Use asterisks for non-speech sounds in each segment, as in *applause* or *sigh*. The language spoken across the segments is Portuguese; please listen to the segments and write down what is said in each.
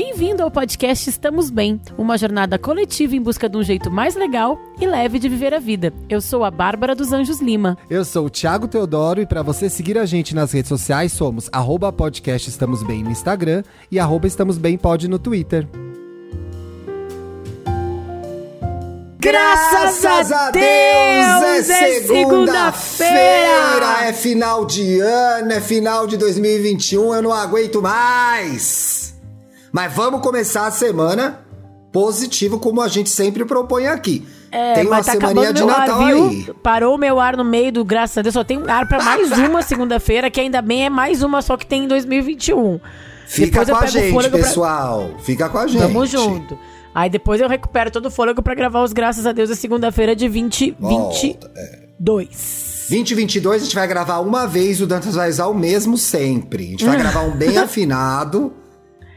Bem-vindo ao podcast Estamos Bem, uma jornada coletiva em busca de um jeito mais legal e leve de viver a vida. Eu sou a Bárbara dos Anjos Lima. Eu sou o Thiago Teodoro e para você seguir a gente nas redes sociais somos arroba podcast Estamos Bem no Instagram e arroba Estamos Bem Pod no Twitter. Graças a Deus, Deus, é é segunda-feira, segunda-feira. é final de ano, é final de 2021, eu não aguento mais. Mas vamos começar a semana positivo, como a gente sempre propõe aqui. É, Tem uma tá acabando de Natal ar, aí. Parou meu ar no meio do, graças a Deus, só tem ar pra mais uma segunda-feira, que ainda bem é mais uma só que tem em 2021. Fica Depois com a o gente, fôlego pra- pessoal. Fica com a gente. Tamo junto. Aí depois eu recupero todo o fôlego pra gravar os Graças a Deus da segunda-feira de 2022. Volta, 2022 a gente vai gravar uma vez, o Dantas vai usar o mesmo sempre. A gente vai gravar um bem *laughs* afinado,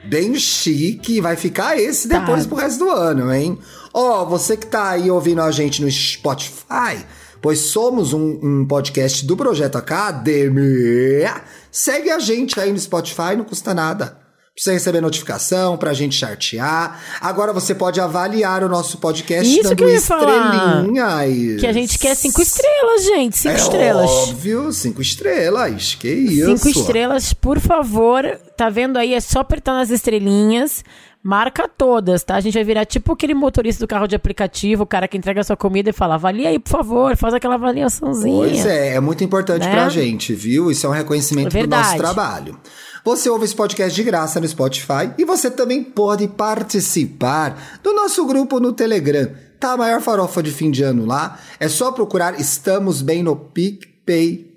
bem chique, vai ficar esse Tá. depois pro resto do ano, hein? Ó, você que tá aí ouvindo a gente no Spotify, pois somos um, um podcast do Projeto Academia, segue a gente aí no Spotify, não custa nada. Pra você receber notificação, pra gente chartear. Agora você pode avaliar o nosso podcast Isso dando estrelinhas. Que a gente quer cinco estrelas, gente. Cinco É estrelas. Óbvio, cinco estrelas. Que isso. Cinco estrelas, por favor. Tá vendo aí? É só apertar nas estrelinhas. Marca todas, tá? A gente vai virar tipo aquele motorista do carro de aplicativo, o cara que entrega a sua comida e fala: avalia aí, por favor, faz aquela avaliaçãozinha. Pois é, é muito importante Né? pra gente, viu? Isso é um reconhecimento É do nosso trabalho. Você ouve esse podcast de graça no Spotify e você também pode participar do nosso grupo no Telegram. Tá a maior farofa de fim de ano lá. É só procurar Estamos Bem no PicPay.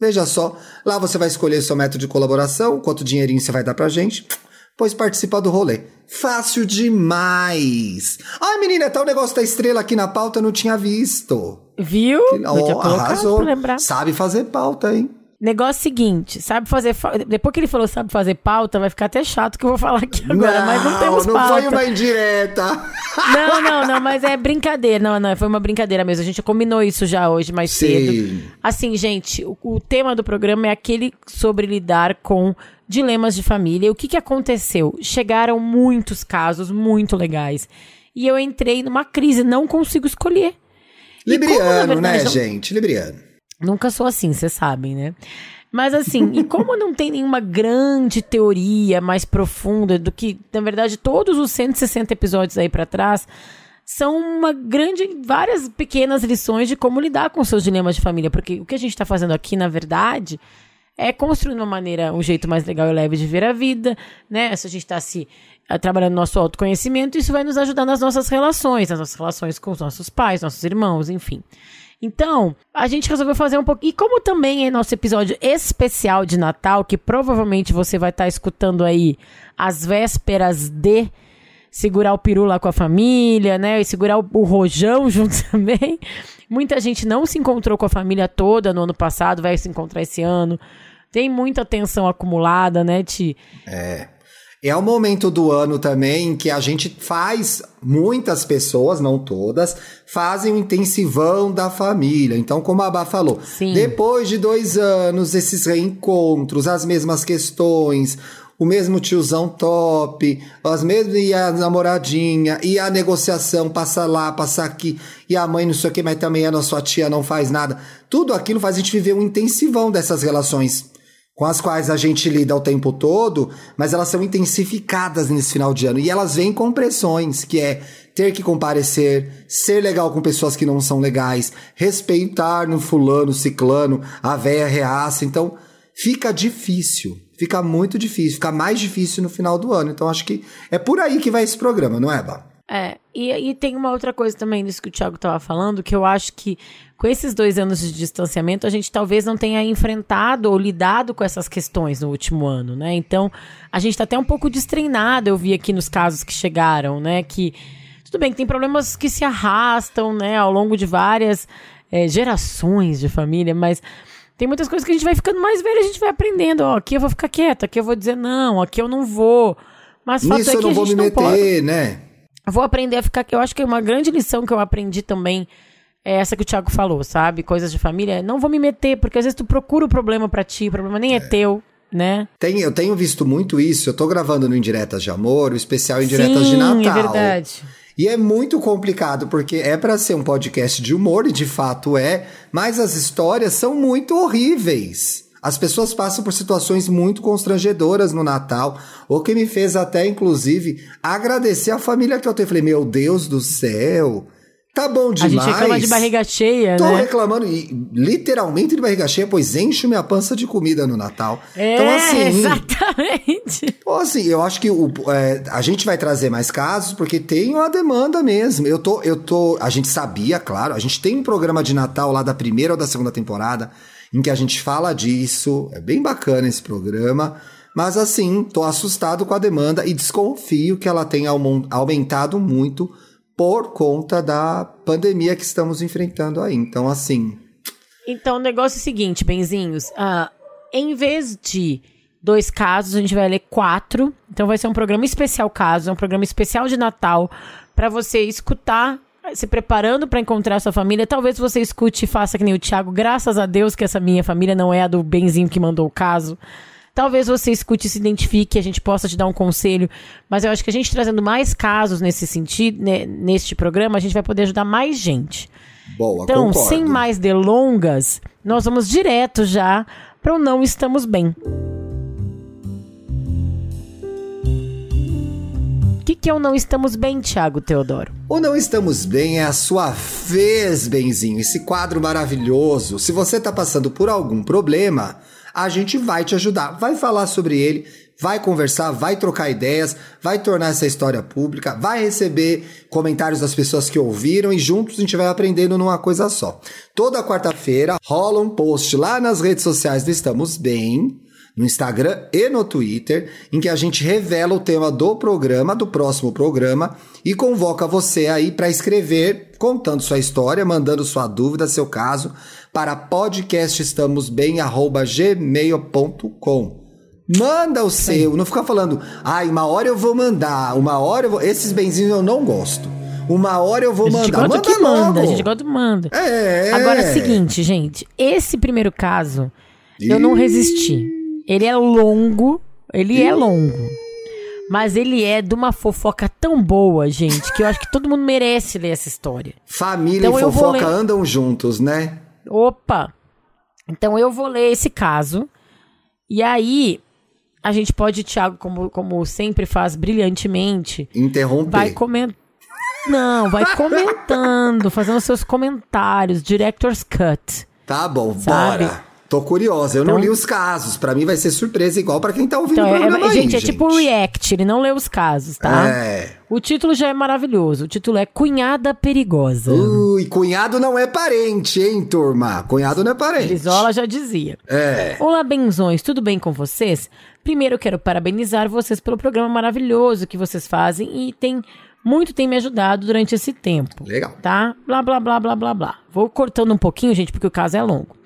Veja só, lá você vai escolher seu método de colaboração, quanto dinheirinho você vai dar pra gente, pois participa do rolê. Fácil demais! Ai, menina, tá o negócio da estrela aqui na pauta, eu não tinha visto. Viu? Podia Ó, colocar arrasou. pra lembrar. Sabe fazer pauta, hein? Negócio seguinte, sabe fazer. fa- Depois que ele falou sabe fazer pauta, vai ficar até chato que eu vou falar aqui agora, mas não temos não pauta. foi uma indireta. *laughs* Não, não, não, mas é brincadeira. Não, não, foi uma brincadeira mesmo. A gente combinou isso já hoje mais Sim. cedo. Assim, gente, o, o tema do programa é aquele sobre lidar com dilemas de família. E o que, que aconteceu? Chegaram muitos casos muito legais. E eu entrei numa crise, não consigo escolher. E como, Libriano, né, verdade, não- gente? Libriano. Nunca sou assim, vocês sabem, né? Mas assim, e como não tem nenhuma grande teoria mais profunda do que, na verdade, todos os 160 episódios aí pra trás são uma grande, várias pequenas lições de como lidar com seus dilemas de família, porque o que a gente tá fazendo aqui, na verdade, é construir uma maneira, um jeito mais legal e leve de ver a vida, né? Se a gente tá se eh, trabalhando no nosso autoconhecimento, isso vai nos ajudar nas nossas relações, nas nossas relações com os nossos pais, nossos irmãos, enfim. Então, a gente resolveu fazer um pouco. E como também é nosso episódio especial de Natal, que provavelmente você vai estar escutando aí às vésperas de segurar o peru lá com a família, né? E segurar o, o rojão *laughs* junto também. Muita gente não se encontrou com a família toda no ano passado, vai se encontrar esse ano. Tem muita tensão acumulada, né, Ti? É o momento do ano também que a gente faz, muitas pessoas, não todas, fazem o intensivão da família. Então, como a Bá falou, Sim. depois de dois anos, esses reencontros, as mesmas questões, o mesmo tiozão top, as mesmas, e a namoradinha, e a negociação, passa lá, passa aqui, e a mãe não sei o que, mas também a sua tia não faz nada. Tudo aquilo faz a gente viver um intensivão dessas relações com as quais a gente lida o tempo todo, mas elas são intensificadas nesse final de ano. E elas vêm com pressões, que é ter que comparecer, ser legal com pessoas que não são legais, respeitar no fulano, ciclano, a véia reaça. Então, fica difícil. Fica muito difícil. Fica mais difícil no final do ano. Então, acho que é por aí que vai esse programa, não é, Bá? É, e, e tem uma outra coisa também disso que o Thiago estava falando, que eu acho que com esses dois anos de distanciamento, a gente talvez não tenha enfrentado ou lidado com essas questões no último ano, né? Então, a gente está até um pouco destreinado, eu vi aqui nos casos que chegaram, né? Que tudo bem que tem problemas que se arrastam, né, ao longo de várias é, gerações de família, mas tem muitas coisas que a gente vai ficando mais velho, a gente vai aprendendo, ó, aqui eu vou ficar quieta, aqui eu vou dizer não, aqui eu não vou. Mas o fato Nisso é eu que não a vou me não pode. meter, né? Vou aprender a ficar. Eu acho que uma grande lição que eu aprendi também é essa que o Thiago falou, sabe? Coisas de família. Não vou me meter, porque às vezes tu procura o problema pra ti, o problema nem é, teu. né? Tem, eu tenho visto muito isso. Eu tô gravando no Indiretas de Amor, o especial Indiretas Sim, de Natal. é verdade. E é muito complicado, porque é para ser um podcast de humor, e de fato é, mas as histórias são muito horríveis. As pessoas passam por situações muito constrangedoras no Natal, o que me fez até, inclusive, agradecer a família que eu tenho. Falei, meu Deus do céu, tá bom demais. A gente reclama de barriga cheia, Tô né? reclamando, e, literalmente de barriga cheia, pois encho minha pança de comida no Natal. É, então, assim, exatamente. *laughs* então, assim, eu acho que o, é, a gente vai trazer mais casos porque tem uma demanda mesmo. Eu tô, eu tô, a gente sabia, claro, a gente tem um programa de Natal lá da primeira ou da segunda temporada em que a gente fala disso. É bem bacana esse programa. Mas assim, tô assustado com a demanda e desconfio que ela tenha aumen- aumentado muito por conta da pandemia que estamos enfrentando aí. Então, assim, Então, o negócio é o seguinte, benzinhos. Ah, em vez de dois casos, a gente vai ler quatro. Então, vai ser um programa especial caso, é um programa especial de Natal, para você escutar, se preparando para encontrar sua família. Talvez você escute e faça que nem o Thiago. Graças a Deus que essa minha família não é a do benzinho que mandou o caso. Talvez você escute e se identifique, a gente possa te dar um conselho. Mas eu acho que a gente trazendo mais casos nesse sentido, né, neste programa, a gente vai poder ajudar mais gente. boa, Então, concordo. sem mais delongas, nós vamos direto já para o Não Estamos Bem. Que, que é o Não Estamos Bem, Thiago Teodoro? O Não Estamos Bem é a sua vez, Benzinho. Esse quadro maravilhoso. Se você tá passando por algum problema, a gente vai te ajudar. Vai falar sobre ele, vai conversar, vai trocar ideias, vai tornar essa história pública, vai receber comentários das pessoas que ouviram e juntos a gente vai aprendendo numa coisa só. Toda quarta-feira rola um post lá nas redes sociais do Estamos Bem no Instagram e no Twitter, em que a gente revela o tema do programa, do próximo programa, e convoca você aí para escrever, contando sua história, mandando sua dúvida, seu caso, para podcastestamosbem@gmail.com. Manda o seu, não fica falando, ai, uma hora eu vou mandar, uma hora eu vou. Esses benzinhos eu não gosto. Uma hora eu vou a gente mandar. Manda que manda, a gente gosta do manda. É. Agora é o seguinte, gente. Esse primeiro caso, eu não resisti. Ele é longo, ele é longo. Mas ele é de uma fofoca tão boa, gente, que eu acho que todo mundo merece ler essa história. Família Então e fofoca andam juntos, né? Opa! Então eu vou ler esse caso. E aí, a gente pode, Thiago, como, como sempre faz brilhantemente, Interromper. vai comentando. Não, vai comentando, fazendo seus comentários, Director's Cut. Tá bom, Sabe? bora. Tô curiosa. Eu não Então- li os casos. Pra mim vai ser surpresa igual pra quem tá ouvindo Então, o é- programa é- aí, gente, é tipo um react, ele não lê os casos, tá? É. O título já é maravilhoso. O título é Cunhada Perigosa. Ui, cunhado não é parente, hein, turma? Cunhado não é parente. Brizola já dizia. É. Olá, benzões, tudo bem com vocês? Primeiro eu quero parabenizar vocês pelo programa maravilhoso que vocês fazem e tem muito tem me ajudado durante esse tempo. Legal. Tá? Blá, blá, blá, blá, blá, blá. Vou cortando um pouquinho, gente, porque o caso é longo.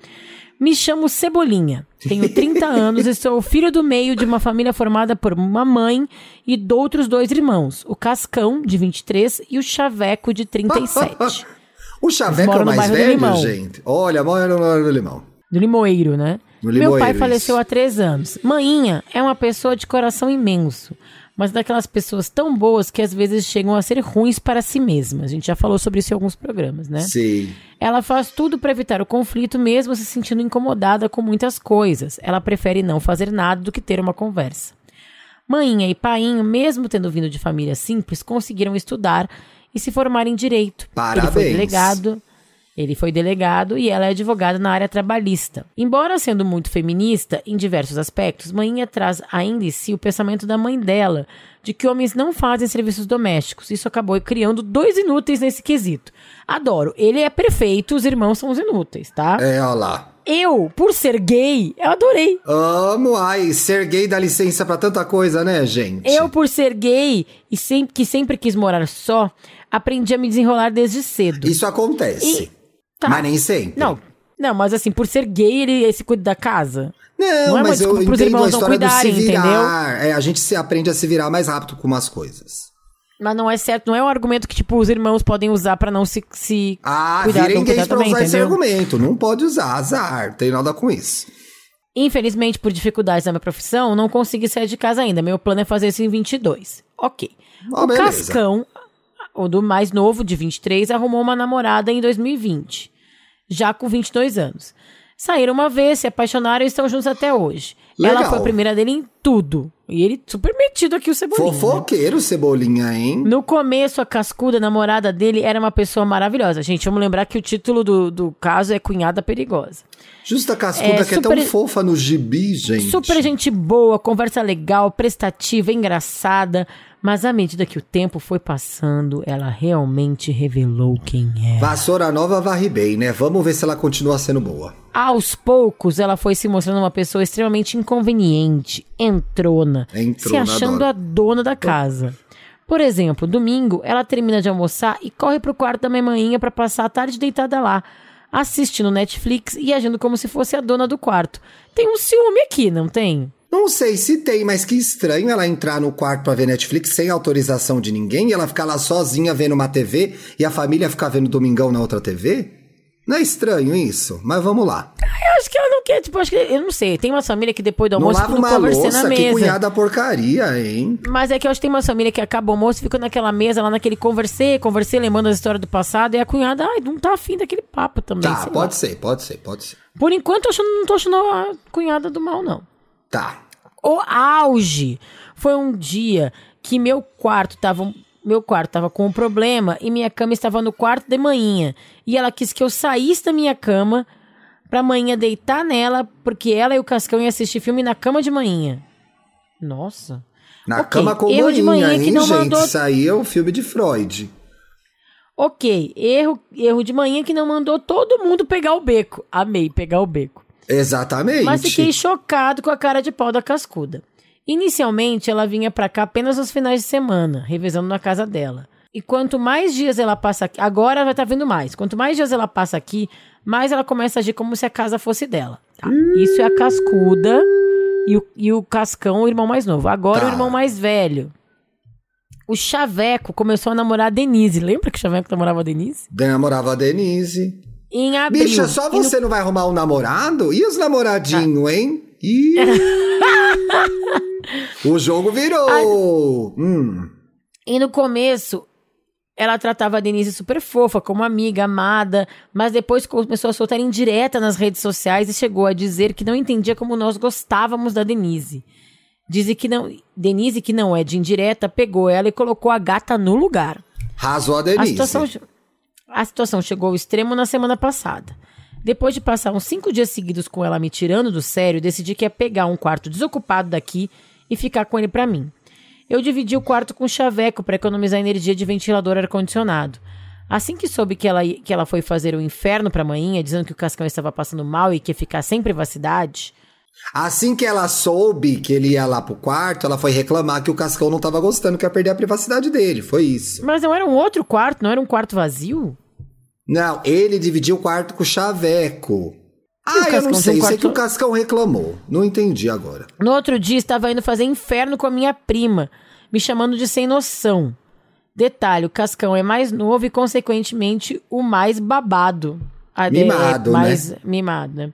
Me chamo Cebolinha, tenho *laughs* 30 anos e sou o filho do meio de uma família formada por uma mãe e de outros dois irmãos, o Cascão, de 23, e o Chaveco, de 37. *laughs* O Chaveco é no mais velho, gente? Olha, mora no do Limão. Do Limoeiro, né? No Meu pai faleceu isso. há três anos. Maninha é uma pessoa de coração imenso, mas daquelas pessoas tão boas que às vezes chegam a ser ruins para si mesma. A gente já falou sobre isso em alguns programas, né? Sim. Ela faz tudo para evitar o conflito, mesmo se sentindo incomodada com muitas coisas. Ela prefere não fazer nada do que ter uma conversa. Mãinha e painho, mesmo tendo vindo de família simples, conseguiram estudar e se formar em direito. Ele foi Parabéns. delegado. Ele foi delegado e ela é advogada na área trabalhista. Embora sendo muito feminista em diversos aspectos, Maninha traz ainda em si o pensamento da mãe dela, de que homens não fazem serviços domésticos. Isso acabou criando dois inúteis nesse quesito. Adoro. Ele é perfeito, os irmãos são os inúteis, tá? É, ó lá. Eu, por ser gay, eu adorei. Amo, ai, ser gay dá licença pra tanta coisa, né, gente? Eu, por ser gay e sempre, que sempre quis morar só, aprendi a me desenrolar desde cedo. Isso acontece. E- tá. Mas nem sempre. Não, não, mas assim, por ser gay, ele, ele se cuida da casa. Não, Não é mas eu entendo irmãos a não história do se cuidarem, virar. É, a gente se aprende a se virar mais rápido com umas coisas. Mas não é certo, não é um argumento que, tipo, os irmãos podem usar pra não se, se Ah, cuidar, virem não gays pra também, usar esse entendeu? argumento. Não pode usar, azar. Tem nada com isso. Infelizmente, por dificuldades na minha profissão, não consegui sair de casa ainda. Meu plano é fazer isso em 22. Ok. Ah, o beleza. Cascão, o do mais novo, de 23, arrumou uma namorada em 2020. Já com 22 anos. Saíram uma vez, se apaixonaram e estão juntos até hoje. Ela Legal. foi a primeira dele em tudo. E ele super metido aqui, o Cebolinha. né? Fofoqueiro, Cebolinha, hein? No começo, a cascuda namorada dele era uma pessoa maravilhosa. Gente, vamos lembrar que o título do, do caso é Cunhada Perigosa. Justa cascuda É, que é super- tão fofa no gibi, gente. Super gente boa, conversa legal, prestativa, engraçada. Mas à medida que o tempo foi passando, ela realmente revelou quem é. Vassoura nova varre bem, né? Vamos ver se ela continua sendo boa. Aos poucos, ela foi se mostrando uma pessoa extremamente inconveniente, entrona, Entrona, se achando adoro. a dona da casa. Por exemplo, domingo, ela termina de almoçar e corre pro quarto da minha manhinha pra passar a tarde deitada lá, assistindo Netflix e agindo como se fosse a dona do quarto. Tem um ciúme aqui, não tem? Não sei se tem, mas que estranho ela entrar no quarto pra ver Netflix sem autorização de ninguém e ela ficar lá sozinha vendo uma TV e a família ficar vendo Domingão na outra TV? Não é estranho isso? Mas vamos lá. Eu acho que ela não quer, tipo, acho que, eu não sei. Tem uma família que depois do Não almoço lava ficam uma louça, na que mesa. cunhada porcaria, hein? Mas é que eu acho que tem uma família que acaba o almoço, fica naquela mesa, lá naquele conversei, conversei, lembrando as histórias do passado, e a cunhada, ai, não tá afim daquele papo também. Tá, sei lá. pode ser, pode ser, pode ser. Por enquanto, eu não tô achando a cunhada do mal, não. Tá. O auge foi um dia que meu quarto tava. Meu quarto tava com um problema e minha cama estava no quarto de manhinha. E ela quis que eu saísse da minha cama pra manhinha deitar nela, porque ela e o Cascão iam assistir filme na cama de manhinha. Nossa. Na Ok, cama com erro de manhã que hein, não gente? mandou- Isso aí é o filme de Freud. Ok, erro, erro de manhã que não mandou todo mundo pegar o beco. Amei pegar o beco. Exatamente. Mas fiquei chocado com a cara de pau da cascuda. Inicialmente, ela vinha pra cá apenas nos finais de semana, revezando na casa dela. E quanto mais dias ela passa aqui, agora ela tá vindo mais. Quanto mais dias ela passa aqui, mais ela começa a agir como se a casa fosse dela. tá? Isso é a cascuda e o, e o cascão, o irmão mais novo. Agora Tá. o irmão mais velho. O Chaveco começou a namorar a Denise. Lembra que o Chaveco namorava a Denise? Namorava a Denise. Em abril. Bicha, só E no- você não vai arrumar um namorado? E os namoradinhos, hein? Ih. *laughs* o jogo virou. Hum. E no começo, ela tratava a Denise super fofa, como amiga, amada, mas depois começou a soltar indireta nas redes sociais e chegou a dizer que não entendia como nós gostávamos da Denise. Diz que não, Denise, que não é de indireta, pegou ela e colocou a gata no lugar. Rasou a A Denise. situação, a situação chegou ao extremo na semana passada. Depois de passar uns cinco dias seguidos com ela me tirando do sério, decidi que ia pegar um quarto desocupado daqui e ficar com ele pra mim. Eu dividi o quarto com o chaveco para economizar energia de ventilador ar-condicionado. Assim que soube que ela, que ela foi fazer o inferno pra manhinha, dizendo que o Cascão estava passando mal e que ia ficar sem privacidade, Assim que ela soube que ele ia lá pro quarto, ela foi reclamar que o Cascão não tava gostando, que ia perder a privacidade dele. Foi isso. mas não era um outro quarto, não era um quarto vazio? Não, ele dividiu o quarto com o Chaveco. Ah, eu não sei. um Sei quarto- que o Cascão reclamou. Não entendi agora. No outro dia, estava indo fazer inferno com a minha prima, me chamando de sem noção. Detalhe, o Cascão é mais novo e, consequentemente, o mais babado. Ah, Mimado, é, mais mimado, né?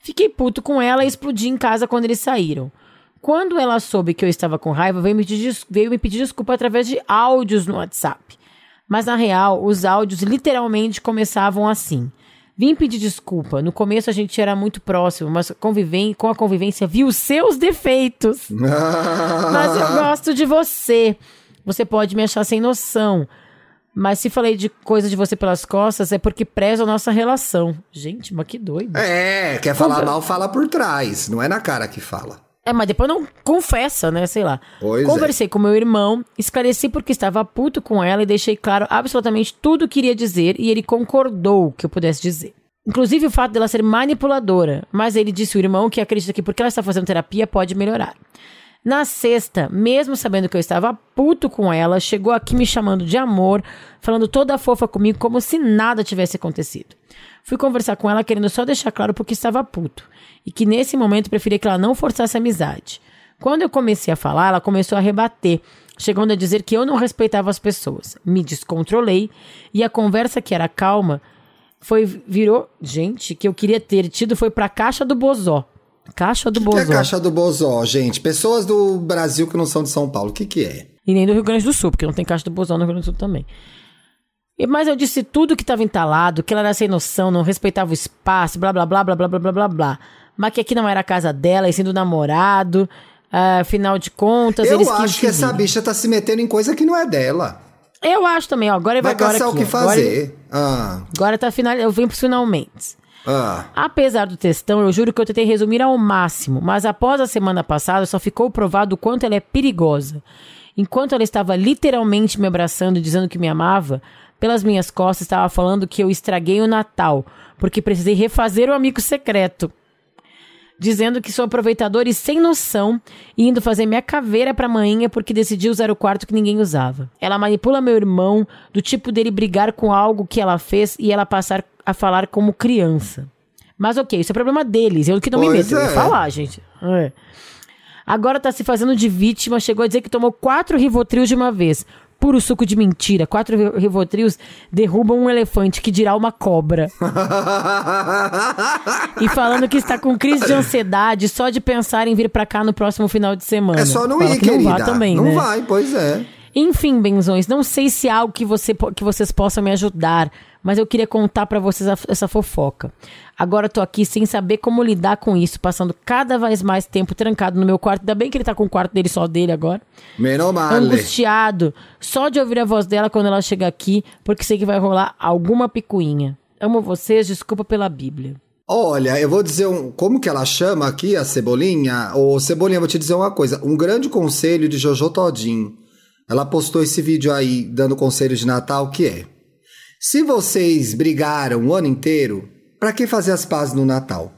Fiquei puto com ela e explodi em casa quando eles saíram. Quando ela soube que eu estava com raiva, veio me des- veio me pedir desculpa através de áudios no WhatsApp. Mas na real, os áudios literalmente começavam assim. Vim pedir desculpa. No começo a gente era muito próximo, mas conviven com a convivência vi os seus defeitos. *laughs* Mas eu gosto de você. Você pode me achar sem noção. Mas se falei de coisa de você pelas costas, é porque prezo a nossa relação. Gente, mas que doido. É, quer falar mal, fala por trás. Não é na cara que fala. É, mas depois não confessa, né? Sei lá. Pois é. Conversei com meu irmão, esclareci porque estava puto com ela e deixei claro absolutamente tudo o que iria dizer e ele concordou que eu pudesse dizer. Inclusive o fato dela ser manipuladora, mas ele disse ao irmão que acredita que porque ela está fazendo terapia pode melhorar. Na sexta, mesmo sabendo que eu estava puto com ela, chegou aqui me chamando de amor, falando toda fofa comigo como se nada tivesse acontecido. Fui conversar com ela querendo só deixar claro porque estava puto e que nesse momento preferia que ela não forçasse a amizade. Quando eu comecei a falar, ela começou a rebater, chegando a dizer que eu não respeitava as pessoas. Me descontrolei e a conversa que era calma foi virou, gente, que eu queria ter tido foi pra caixa do bozó. Caixa do O que é Bozó. caixa do Bozó, gente? Pessoas do Brasil que não são de São Paulo, o que que é? E nem do Rio Grande do Sul, porque não tem caixa do Bozó no Rio Grande do Sul também. E- Mas eu disse tudo que estava entalado, que ela era sem noção, não respeitava o espaço, blá blá blá blá blá blá blá blá blá. Mas que aqui não era a casa dela, e sim do namorado. ah, afinal de contas, Eu acho que essa bicha tá se metendo em coisa que não é dela. Eu acho também, ó. Agora Vai agora caçar o aqui, que ó. Agora- fazer. Ah, Agora, tá final. Eu venho pros finalmente. Ah. Apesar do textão, eu juro que eu tentei resumir ao máximo, mas após a semana passada só ficou provado o quanto ela é perigosa. Enquanto ela estava literalmente me abraçando e dizendo que me amava, pelas minhas costas estava falando que eu estraguei o Natal, porque precisei refazer o amigo secreto. Dizendo que sou aproveitadora e sem noção, e indo fazer minha caveira pra manhinha porque decidi usar o quarto que ninguém usava. Ela manipula meu irmão, do tipo dele brigar com algo que ela fez e ela passar a falar como criança. Mas ok, isso é problema deles, eu que não me Pois meto, eu ia é. falar, gente. É. Agora tá se fazendo de vítima, chegou a dizer que tomou quatro rivotrios de uma vez. Puro suco de mentira. Quatro ri- rivotrios derrubam um elefante, que dirá uma cobra. *laughs* E falando que está com crise de ansiedade só de pensar em vir pra cá no próximo final de semana. É só não Fala ir, que querida. Não vá também, não né? vai, pois é. Enfim, benzões, não sei se há algo que, você, que vocês possam me ajudar, mas eu queria contar pra vocês a- essa fofoca. Agora eu tô aqui sem saber como lidar com isso, passando cada vez mais tempo trancado no meu quarto. Ainda bem que ele tá com o quarto dele só dele agora. Menos mal. Angustiado, só de ouvir a voz dela quando ela chega aqui, porque sei que vai rolar alguma picuinha. Amo vocês, desculpa pela Bíblia. Olha, eu vou dizer um. Como que ela chama aqui, a Cebolinha? Ô, Cebolinha, vou te dizer uma coisa. Um grande conselho de Jojo Todinho. Ela postou esse vídeo aí, dando conselho de Natal, que é. Se vocês brigaram o ano inteiro, pra que fazer as pazes no Natal?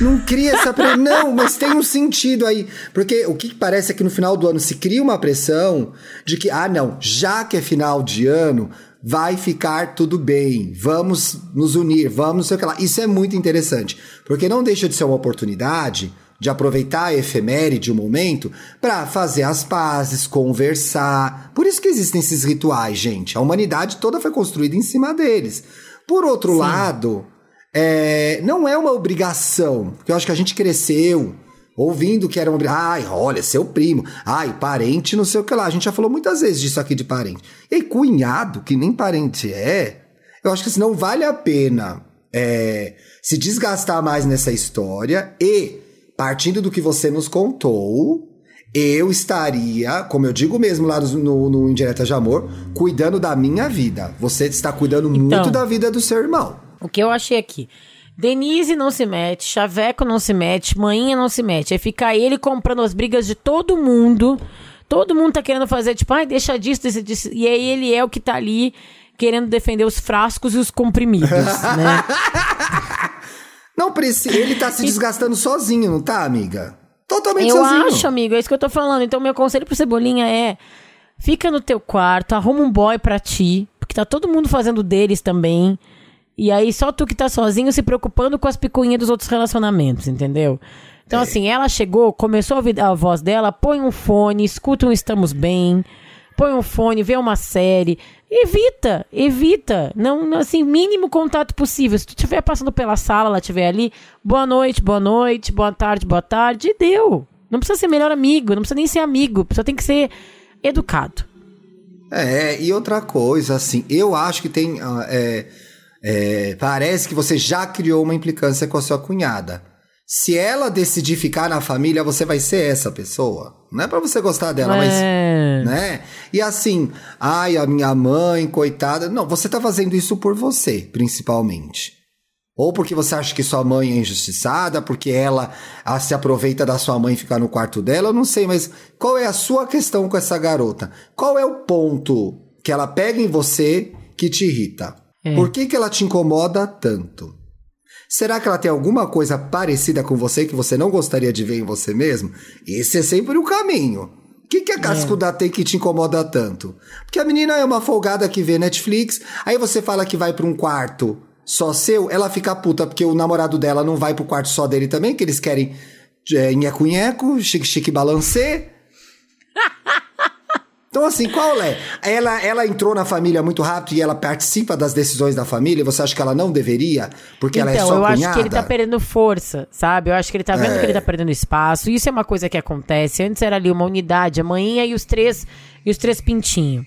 Não cria essa pressão. *laughs* Não, mas tem um sentido aí. Porque o que parece é que no final do ano se cria uma pressão de que, ah, não, já que é final de ano, vai ficar tudo bem. Vamos nos unir, vamos não sei o que lá. Isso é muito interessante. Porque não deixa de ser uma oportunidade de aproveitar a efeméride, o momento, para fazer as pazes, conversar. Por isso que existem esses rituais, gente. A humanidade toda foi construída em cima deles. Por outro lado, é, não é uma obrigação, porque eu acho que a gente cresceu ouvindo que era uma obrigação. Ai, olha, seu primo. Ai, parente, não sei o que lá. A gente já falou muitas vezes disso aqui de parente. E cunhado, que nem parente é, eu acho que assim, não vale a pena é, se desgastar mais nessa história e, partindo do que você nos contou, eu estaria, como eu digo mesmo lá no, no, Indireta de Amor, cuidando da minha vida. Você está cuidando muito da vida do seu irmão. O que eu achei aqui? Denise não se mete, Chaveco não se mete, Maninha não se mete. Aí fica ele comprando as brigas de todo mundo. Todo mundo tá querendo fazer, tipo, ai, deixa disso, deixa disso. E aí ele é o que tá ali querendo defender os frascos e os comprimidos, *laughs* né? Não precisa. Ele tá se desgastando sozinho, não tá, amiga? Totalmente Eu sozinho. acho, amigo, é isso que eu tô falando. Então, meu conselho pro Cebolinha é: fica no teu quarto, arruma um boy pra ti, porque tá todo mundo fazendo deles também. E aí, só tu que tá sozinho se preocupando com as picuinhas dos outros relacionamentos, entendeu? Então, assim, ela chegou, começou a ouvir a voz dela, põe um fone, escuta um Estamos Bem, põe um fone, vê uma série. Evita, evita. Não, assim, mínimo contato possível. Se tu estiver passando pela sala, ela estiver ali, boa noite, boa noite, boa tarde, boa tarde, e deu. Não precisa ser melhor amigo, não precisa nem ser amigo, só tem que ser educado. É, e outra coisa, assim, eu acho que tem. ah, é, é, parece que você já criou uma implicância com a sua cunhada. Se ela decidir ficar na família, você vai ser essa pessoa. Não é pra você gostar dela, mas. É. Né? E assim, ai, a minha mãe, coitada. Não, você tá fazendo isso por você, principalmente. Ou porque você acha que sua mãe é injustiçada, porque ela ah, se aproveita da sua mãe e ficar no quarto dela, eu não sei, mas qual é a sua questão com essa garota? Qual é o ponto que ela pega em você que te irrita? Por que, que ela te incomoda tanto? Será que ela tem alguma coisa parecida com você que você não gostaria de ver em você mesmo? Esse é sempre o caminho. O que, que a cascuda tem que te incomoda tanto? Porque a menina é uma folgada que vê Netflix, aí você fala que vai pra um quarto só seu, ela fica puta porque o namorado dela não vai pro quarto só dele também, que eles querem é, nheco-nheco, chique-chique balancê. *laughs* Então, assim, qual é? Ela, ela entrou na família muito rápido e ela participa das decisões da família? Você acha que ela não deveria? Porque então, ela é só eu cunhada? acho que ele tá perdendo força, sabe? Eu acho que ele tá vendo É. que ele tá perdendo espaço. Isso é uma coisa que acontece. Antes era ali uma unidade, a manhinha e os três, e os três pintinhos.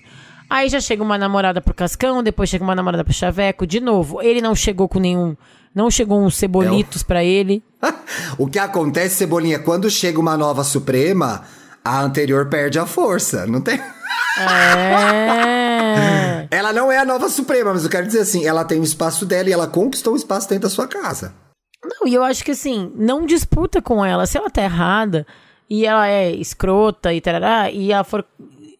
Aí já chega uma namorada pro Cascão, depois chega uma namorada pro Chaveco. De novo, ele não chegou com nenhum. Não chegou uns cebolitos pra ele. *laughs* o que acontece, Cebolinha, quando chega uma nova Suprema, a anterior perde a força, não tem? É. Ela não é a nova Suprema, mas eu quero dizer assim, ela tem o espaço dela e ela conquistou o espaço dentro da sua casa. Não, e eu acho que assim, não disputa com ela. Se ela tá errada e ela é escrota e tarará, e ela for.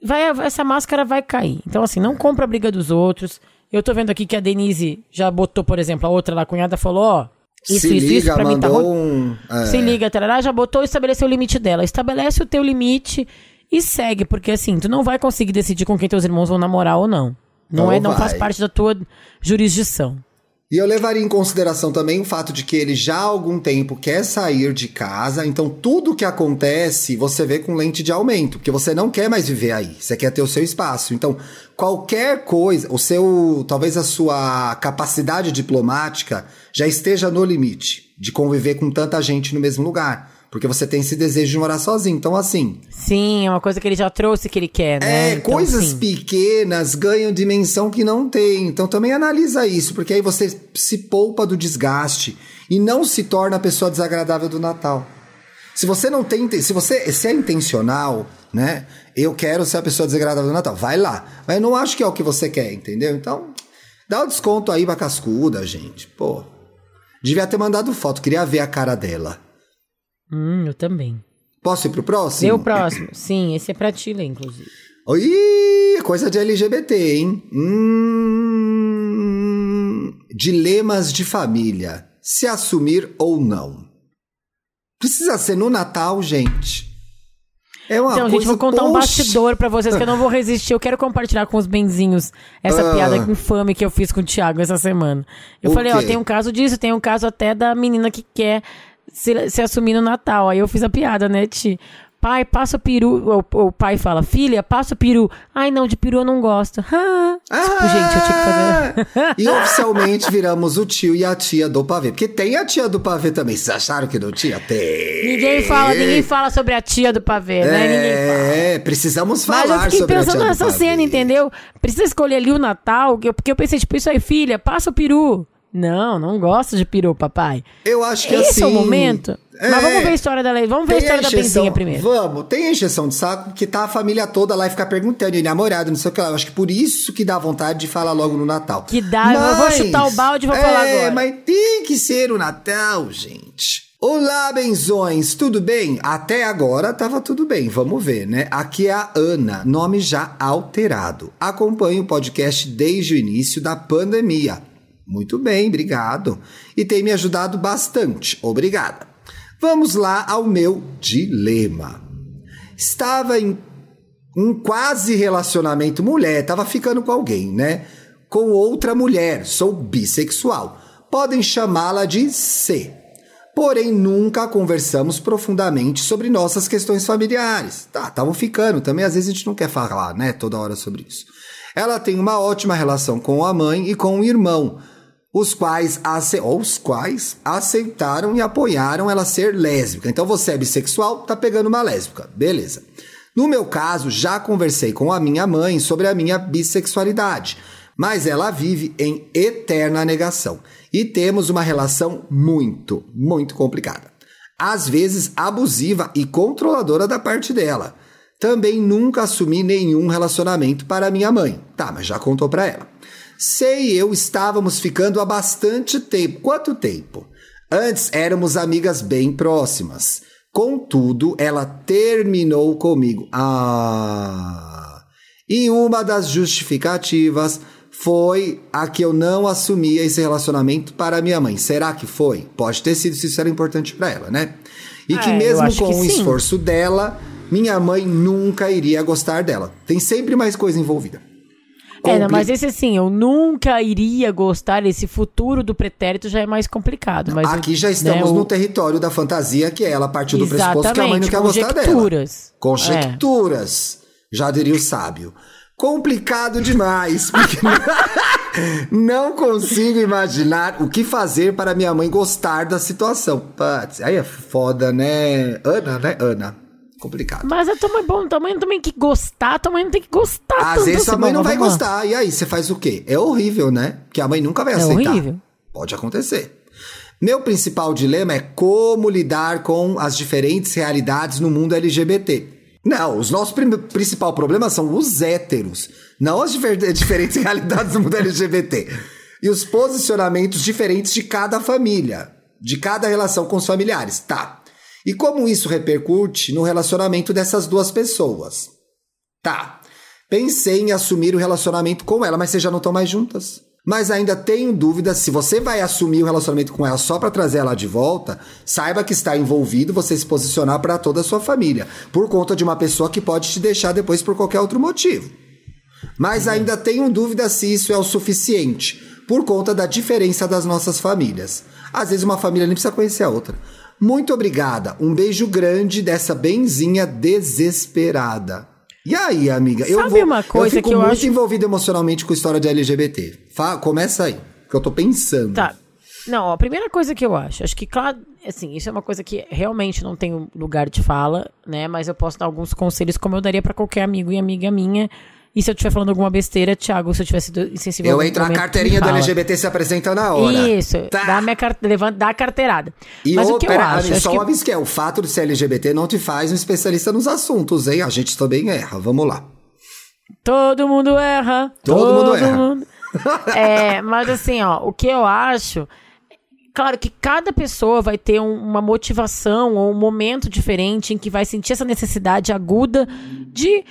Vai, essa máscara vai cair. Então, assim, não compra a briga dos outros. Eu tô vendo aqui que a Denise já botou, por exemplo, a outra lá, a cunhada, falou: ó, isso, Se isso, liga, isso pra mim tá um... é. Se liga, tarará, já botou e estabeleceu o limite dela. Estabelece o teu limite e segue, porque assim, tu não vai conseguir decidir com quem teus irmãos vão namorar ou não. Não, Não é, não vai. faz parte da tua jurisdição. E eu levaria em consideração também o fato de que ele já há algum tempo quer sair de casa, então tudo que acontece você vê com lente de aumento, porque você não quer mais viver aí, você quer ter o seu espaço. Então, qualquer coisa, o seu, talvez a sua capacidade diplomática já esteja no limite de conviver com tanta gente no mesmo lugar, porque você tem esse desejo de morar sozinho. Então, assim, Sim, é uma coisa que ele já trouxe que ele quer, né? é, Então, coisas sim. pequenas ganham dimensão que não tem. Então também analisa isso, porque aí você se poupa do desgaste e não se torna a pessoa desagradável do Natal. Se você não tem, se você se é intencional, né? Eu quero ser a pessoa desagradável do Natal. Vai lá. Mas eu não acho que é o que você quer, entendeu? Então, dá o desconto aí pra cascuda, gente. Pô. Devia ter mandado foto, queria ver a cara dela. Hum, eu também. Posso ir pro próximo? O próximo. Sim, esse é pra ti, Lê, inclusive. Ih, coisa de LGBT, hein? Hum, dilemas de família. Se assumir ou não. Precisa ser no Natal, gente. É uma Então, gente, vou contar um bastidor pra vocês que eu não vou resistir. Eu quero compartilhar com os benzinhos essa Ah. piada infame que eu fiz com o Thiago essa semana. Eu O falei, ó, quê? tem um caso disso, tem um caso até da menina que quer se, se assumir no Natal. Aí eu fiz a piada, né, Ti? Pai, passa o peru. O, o pai fala, filha, passa o peru. Ai, não, de peru eu não gosto. *laughs* Ah, tipo, gente, eu tinha que fazer. E oficialmente viramos o tio e a tia do pavê. Porque tem a tia do pavê também. Vocês acharam que não tinha? Tem. Ninguém fala, ninguém fala sobre a tia do pavê, né? Ninguém fala. É, precisamos Mas eu falar fiquei sobre a tia pensando do nessa pavê. cena, entendeu? Precisa escolher ali o Natal, que eu- porque eu pensei, tipo, isso aí, filha, passa o peru. Não, não gosto de peru, papai. Eu acho que Esse assim... é o momento. É. Mas vamos ver a história da lei. Vamos ver a história da encheção- benzinha primeiro. Vamos, tem a encheção de saco que tá a família toda lá e ficar perguntando, e namorado, não sei o que lá. Eu acho que por isso que dá vontade de falar logo no Natal. Que dá, eu vou chutar o balde e vou é, falar agora. mas tem que ser o Natal, gente. Olá, benzões, tudo bem? Até agora tava tudo bem, vamos ver, né? Aqui é a Ana, nome já alterado. Acompanho o podcast desde o início da pandemia. Muito bem, obrigado. E tem me ajudado bastante, obrigada. Vamos lá ao meu dilema. Estava em um quase relacionamento mulher, tava ficando com alguém, né? Com outra mulher, sou bissexual. Podem chamá-la de C. Porém, nunca conversamos profundamente sobre nossas questões familiares. Tá, estavam ficando também, às vezes a gente não quer falar, né, toda hora sobre isso. Ela tem uma ótima relação com a mãe e com o irmão, os quais, ace- os quais aceitaram e apoiaram ela ser lésbica. Então você é bissexual, tá pegando uma lésbica, beleza. No meu caso, já conversei com a minha mãe sobre a minha bissexualidade, mas ela vive em eterna negação e temos uma relação muito, muito complicada. Às vezes abusiva e controladora da parte dela. Também nunca assumi nenhum relacionamento para minha mãe. Tá, mas já contou para ela. Sei e eu estávamos ficando há bastante tempo. Quanto tempo? Antes éramos amigas bem próximas. Contudo, ela terminou comigo. Ah. E uma das justificativas foi a que eu não assumia esse relacionamento para minha mãe. Será que foi? Pode ter sido se isso era importante para ela, né? E que É, eu mesmo com que o esforço dela, minha mãe nunca iria gostar dela. Tem sempre mais coisa envolvida. É, não, mas esse assim, eu nunca iria gostar, esse futuro do pretérito já é mais complicado. Mas Aqui o- já estamos né, no o- território da fantasia, que ela partiu do pressuposto que a mãe não quer gostar dela. conjecturas. É. Conjecturas. Já diria o sábio. Complicado demais, porque *laughs* não consigo imaginar o que fazer para minha mãe gostar da situação. Putz, aí é foda, né? Ana, né? Ana. Complicado. Mas a tua mãe, bom, tua mãe também tem que gostar, tua mãe não tem que gostar. Às vezes sua mãe não vai gostar. E aí, você faz o quê? É horrível, né? Que a mãe nunca vai É aceitar. horrível. Pode acontecer. Meu principal dilema é como lidar com as diferentes realidades no mundo LGBT. Não, os nossos principal problema são os héteros, não as difer- *laughs* diferentes realidades do mundo LGBT. E os posicionamentos diferentes de cada família, de cada relação com os familiares. Tá. E como isso repercute no relacionamento dessas duas pessoas? Tá. Pensei em assumir o relacionamento com ela, mas vocês já não estão mais juntas. Mas ainda tenho dúvida se você vai assumir o relacionamento com ela só pra trazer ela de volta, saiba que está envolvido você se posicionar pra toda a sua família, por conta de uma pessoa que pode te deixar depois por qualquer outro motivo. Mas ainda tenho dúvida se isso é o suficiente, por conta da diferença das nossas famílias. Às vezes uma família nem precisa conhecer a outra. Muito obrigada. Um beijo grande dessa benzinha desesperada. E aí, amiga? eu Sabe vou, uma coisa eu fico que eu muito acho- envolvido emocionalmente com a história de LGBT. Fa- começa aí, que eu tô pensando. Tá. Não, a primeira coisa que eu acho, acho que, claro, assim, isso é uma coisa que realmente não tem lugar de fala, né? Mas eu posso dar alguns conselhos como eu daria pra qualquer amigo e amiga minha. E se eu estiver falando alguma besteira, Thiago, se eu tivesse sido insensível Eu entro na carteirinha do. LGBT se apresenta na hora. Isso, Tá. dá, a minha car... levanta, dá a carteirada. E Mas ô, o que eu acho, só que... uma vez que é, o fato de ser LGBT não te faz um especialista nos assuntos, hein? A gente também erra. Vamos lá. Todo mundo erra. Todo mundo erra. mundo- *laughs* É, mas assim, ó, o que eu acho. Claro que cada pessoa vai ter um- uma motivação ou um momento diferente em que vai sentir essa necessidade aguda de,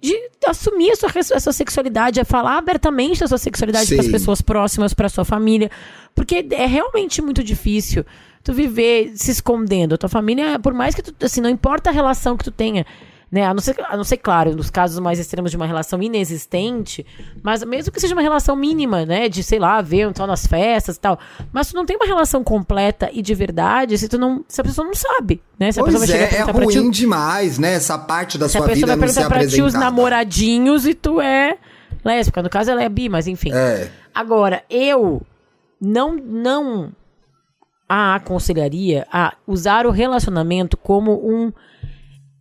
de assumir a sua, a sua sexualidade, a falar abertamente da sua sexualidade para as pessoas próximas, para sua família. Porque é realmente muito difícil tu viver se escondendo. A tua família, por mais que tu, assim, não importa a relação que tu tenha, né? A não ser, a não ser claro, nos casos mais extremos de uma relação inexistente, mas mesmo que seja uma relação mínima, né? De, sei lá, ver um tal nas festas e tal. Mas tu não tem uma relação completa e de verdade se tu não. Se a pessoa não sabe, né? Se a pessoa Pois vai chegar é, e é pra ruim ti. demais, né? Essa parte da Se a sua pessoa vida vai não ser perguntar pra ti os namoradinhos e tu é lésbica. No caso, ela é bi, mas enfim. É. Agora, eu não não a aconselharia a usar o relacionamento como um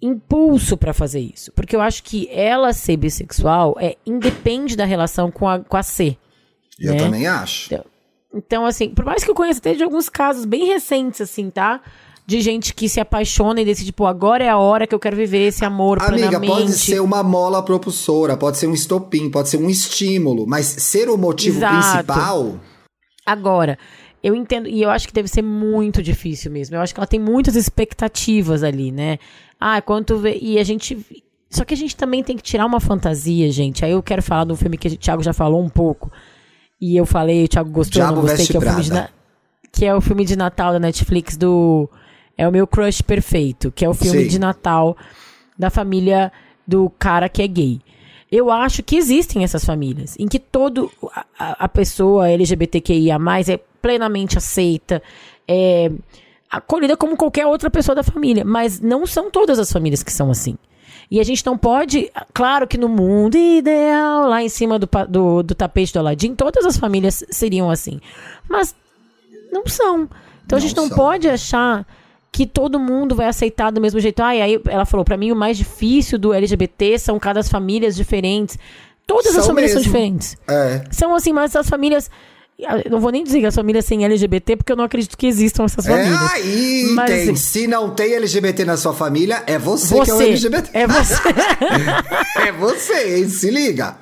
impulso pra fazer isso. Porque eu acho que ela ser bissexual é independe da relação com a, com a C. Eu né? também acho. Então, assim, por mais que eu conheça até de alguns casos bem recentes, assim, tá? De gente que se apaixona e decide, pô, agora é a hora que eu quero viver esse amor Amiga, plenamente. pode ser uma mola propulsora, pode ser um estopim, pode ser um estímulo, mas ser o motivo Exato. principal. Agora, eu entendo, e eu acho que deve ser muito difícil mesmo. Eu acho que ela tem muitas expectativas ali, né? Ah, quanto vê. E a gente. Só que a gente também tem que tirar uma fantasia, gente. Aí eu quero falar do filme que o Thiago já falou um pouco. E eu falei, o Thiago gostou, eu Diabo não gostei, que é o filme de. Na- que é o filme de Natal da Netflix do é o meu crush perfeito, que é o filme Sim. de Natal da família do cara que é gay. Eu acho que existem essas famílias em que todo a, a- a pessoa LGBTQIA+ é plenamente aceita, é acolhida como qualquer outra pessoa da família, mas não são todas as famílias que são assim. E a gente não pode, claro que no mundo ideal, lá em cima do, do, do tapete do Aladim, todas as famílias seriam assim. Mas não são. Então a Não gente não são. pode achar que todo mundo vai aceitar do mesmo jeito. Ah, e aí ela falou, pra mim o mais difícil do LGBT são cada famílias diferentes. Todas as São famílias são mesmo. diferentes. É. São assim, mas as famílias. Eu Não vou nem dizer que as famílias sem LGBT, porque eu não acredito que existam essas É famílias. aí, Mas, tem. Se não tem LGBT na sua família, é você, que é o Você. LGBT. É você. *laughs* É você, hein? Se liga.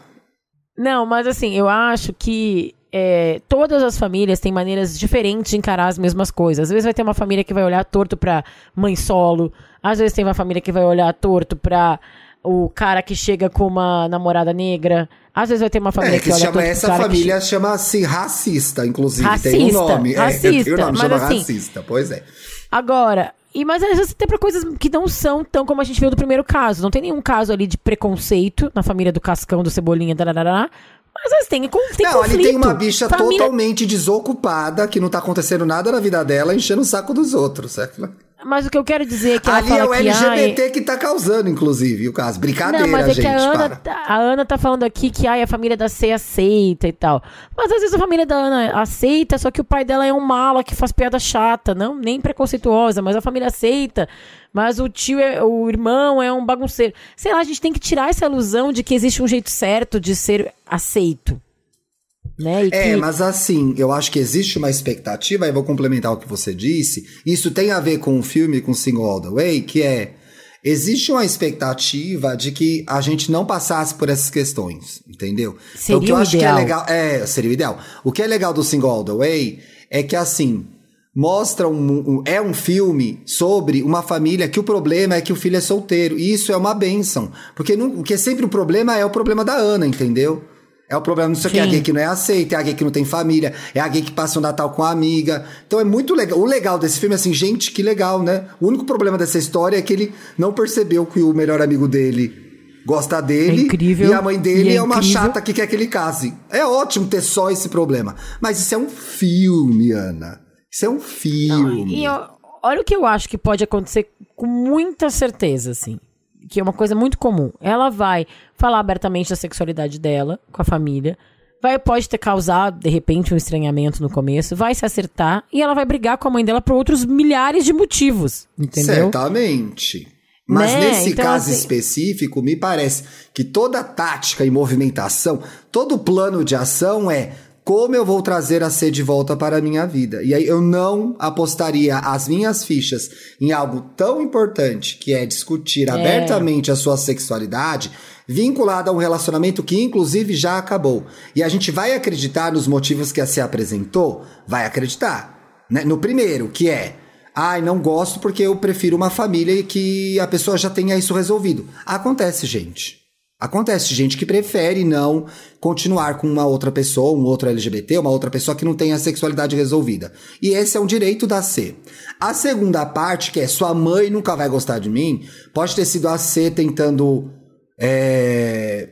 Não, mas assim, eu acho que é, todas as famílias têm maneiras diferentes de encarar as mesmas coisas. Às vezes vai ter uma família que vai olhar torto pra mãe solo, às vezes tem uma família que vai olhar torto pra o cara que chega com uma namorada negra, às vezes vai ter uma família É, que, que chama, essa cara que família chama-se racista, inclusive. tem Racista, um nome. É, racista, tem um nome, mas chama assim- racista. Pois é. Agora, e mas às vezes tem pra coisas que não são tão como a gente viu do primeiro caso. Não tem nenhum caso ali de preconceito na família do Cascão, do Cebolinha, darará, mas às vezes tem, tem não, conflito. ali tem uma bicha Família- totalmente desocupada, que não tá acontecendo nada na vida dela, enchendo o saco dos outros, certo? Mas o que eu quero dizer é que ela Ali é o que, LGBT ai, que tá causando, inclusive, o caso. Brincadeira, Não, mas é gente. que a Ana, para. tá- a Ana tá falando aqui que ai, a família da C aceita e tal. Mas às vezes a família da Ana aceita, só que o pai dela é um mala que faz piada chata, não nem preconceituosa, mas a família aceita. Mas o tio, é, o irmão é um bagunceiro. Sei lá, a gente tem que tirar essa ilusão de que existe um jeito certo de ser aceito. Né? É, que, mas assim, eu acho que existe uma expectativa, aí vou complementar o que você disse. Isso tem a ver com o filme, com Single All the Way, que é. Existe uma expectativa de que a gente não passasse por essas questões, entendeu? então, o que Seria eu o acho ideal. que é legal. É, seria o ideal. O que é legal do Single All the Way é que, assim, mostra um, um- é um filme sobre uma família que o problema é que o filho é solteiro. E isso é uma benção. Porque, não, porque sempre o problema é o problema da Ana, entendeu? É o problema, não sei o que, é a gay que não é aceita, é a gay que não tem família, é a gay que passa o Natal com a amiga. Então é muito legal. O legal desse filme é assim, gente, que legal, né? O único problema dessa história é que ele não percebeu que o melhor amigo dele gosta dele. É incrível, E a mãe dele é é, uma incrível. chata que quer que ele case. É ótimo ter só esse problema. Mas isso é um filme, Ana. Isso é um filme. E ó, olha o que eu acho que pode acontecer com muita certeza, assim. Que é uma coisa muito comum. Ela vai falar abertamente da sexualidade dela com a família. Vai, pode ter causado, de repente, um estranhamento no começo. Vai se acertar e ela vai brigar com a mãe dela por outros milhares de motivos. Entendeu? Certamente. Mas Né? nesse Então, caso assim- específico, me parece que toda tática e movimentação, todo plano de ação é como eu vou trazer a C de volta para a minha vida. E aí eu não apostaria as minhas fichas em algo tão importante que é discutir abertamente a sua sexualidade, vinculada a um relacionamento que inclusive já acabou. E a gente vai acreditar nos motivos que a C apresentou? Vai acreditar. né? No primeiro, que é Ai, não gosto porque eu prefiro uma família e que a pessoa já tenha isso resolvido. Acontece, gente. Acontece gente que prefere não continuar com uma outra pessoa, um outro LGBT, uma outra pessoa que não tem a sexualidade resolvida. E esse é um direito da C. A segunda parte, que é sua mãe nunca vai gostar de mim, pode ter sido a C tentando é,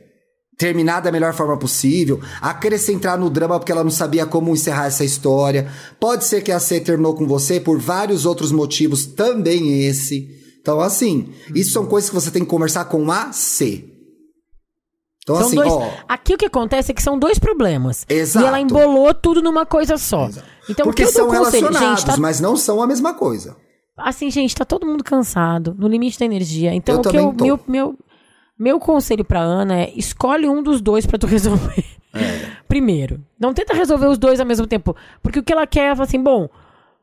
terminar da melhor forma possível, acrescentar no drama porque ela não sabia como encerrar essa história. Pode ser que a C terminou com você por vários outros motivos, também esse. Então, assim, isso são coisas que você tem que conversar com a C. Então, São assim, dois- ó. Aqui o que acontece é que são dois problemas. Exato. E ela embolou tudo numa coisa só. Então, porque são conselho, relacionados, gente, tá mas não são a mesma coisa. Assim, gente, tá todo mundo cansado, no limite da energia. Então, Eu o que eu, tô. meu, meu, meu conselho pra Ana é escolhe um dos dois pra tu *laughs* resolver. É. Primeiro. Não tenta resolver os dois ao mesmo tempo. Porque o que ela quer é falar assim, bom,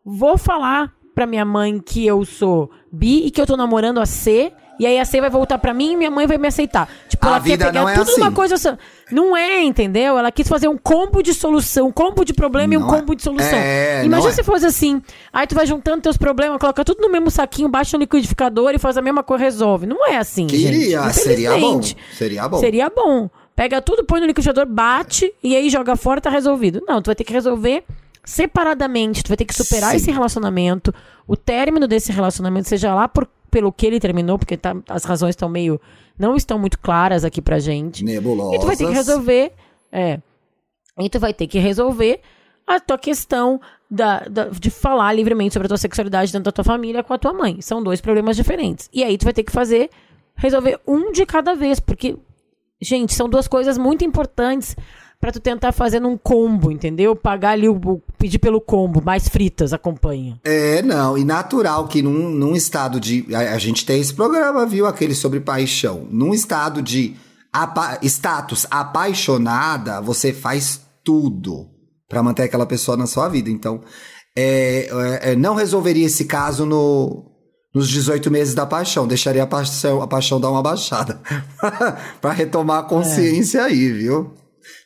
vou falar pra minha mãe que eu sou bi e que eu tô namorando a C. E aí a C vai voltar pra mim e minha mãe vai me aceitar. Tipo, A ela quer pegar não é tudo numa assim. coisa só. Não é, entendeu? Ela quis fazer um combo de solução, um combo de problema e um Não é. combo de solução. É, Imagina não é. se fosse assim. Aí tu vai juntando teus problemas, coloca tudo no mesmo saquinho, baixa no liquidificador e faz a mesma coisa, resolve. Não é assim, Queria, gente. seria bom. Seria bom. Seria bom. Pega tudo, põe no liquidificador, bate e aí joga fora tá resolvido. Não, tu vai ter que resolver separadamente. Tu vai ter que superar Sim. esse relacionamento. O término desse relacionamento, seja lá por, pelo que ele terminou, porque tá- as razões estão meio. não estão muito claras aqui pra gente. Nebulosas. E tu vai ter que resolver. É. E tu vai ter que resolver a tua questão da, da- de falar livremente sobre a tua sexualidade dentro da tua família com a tua mãe. São dois problemas diferentes. E aí tu vai ter que fazer, resolver um de cada vez, porque, gente, são duas coisas muito importantes pra tu tentar fazer num combo, entendeu? Pagar ali o, o- pedir pelo combo, mais fritas acompanha. É, não, e natural que num, num estado de. A, a gente tem esse programa, viu? Aquele sobre paixão. Num estado de apa- status apaixonada, você faz tudo pra manter aquela pessoa na sua vida. Então, é, é, é, não resolveria esse caso no, nos 18 meses da paixão. Deixaria a paixão, a paixão dar uma baixada. *laughs* pra retomar a consciência aí, viu?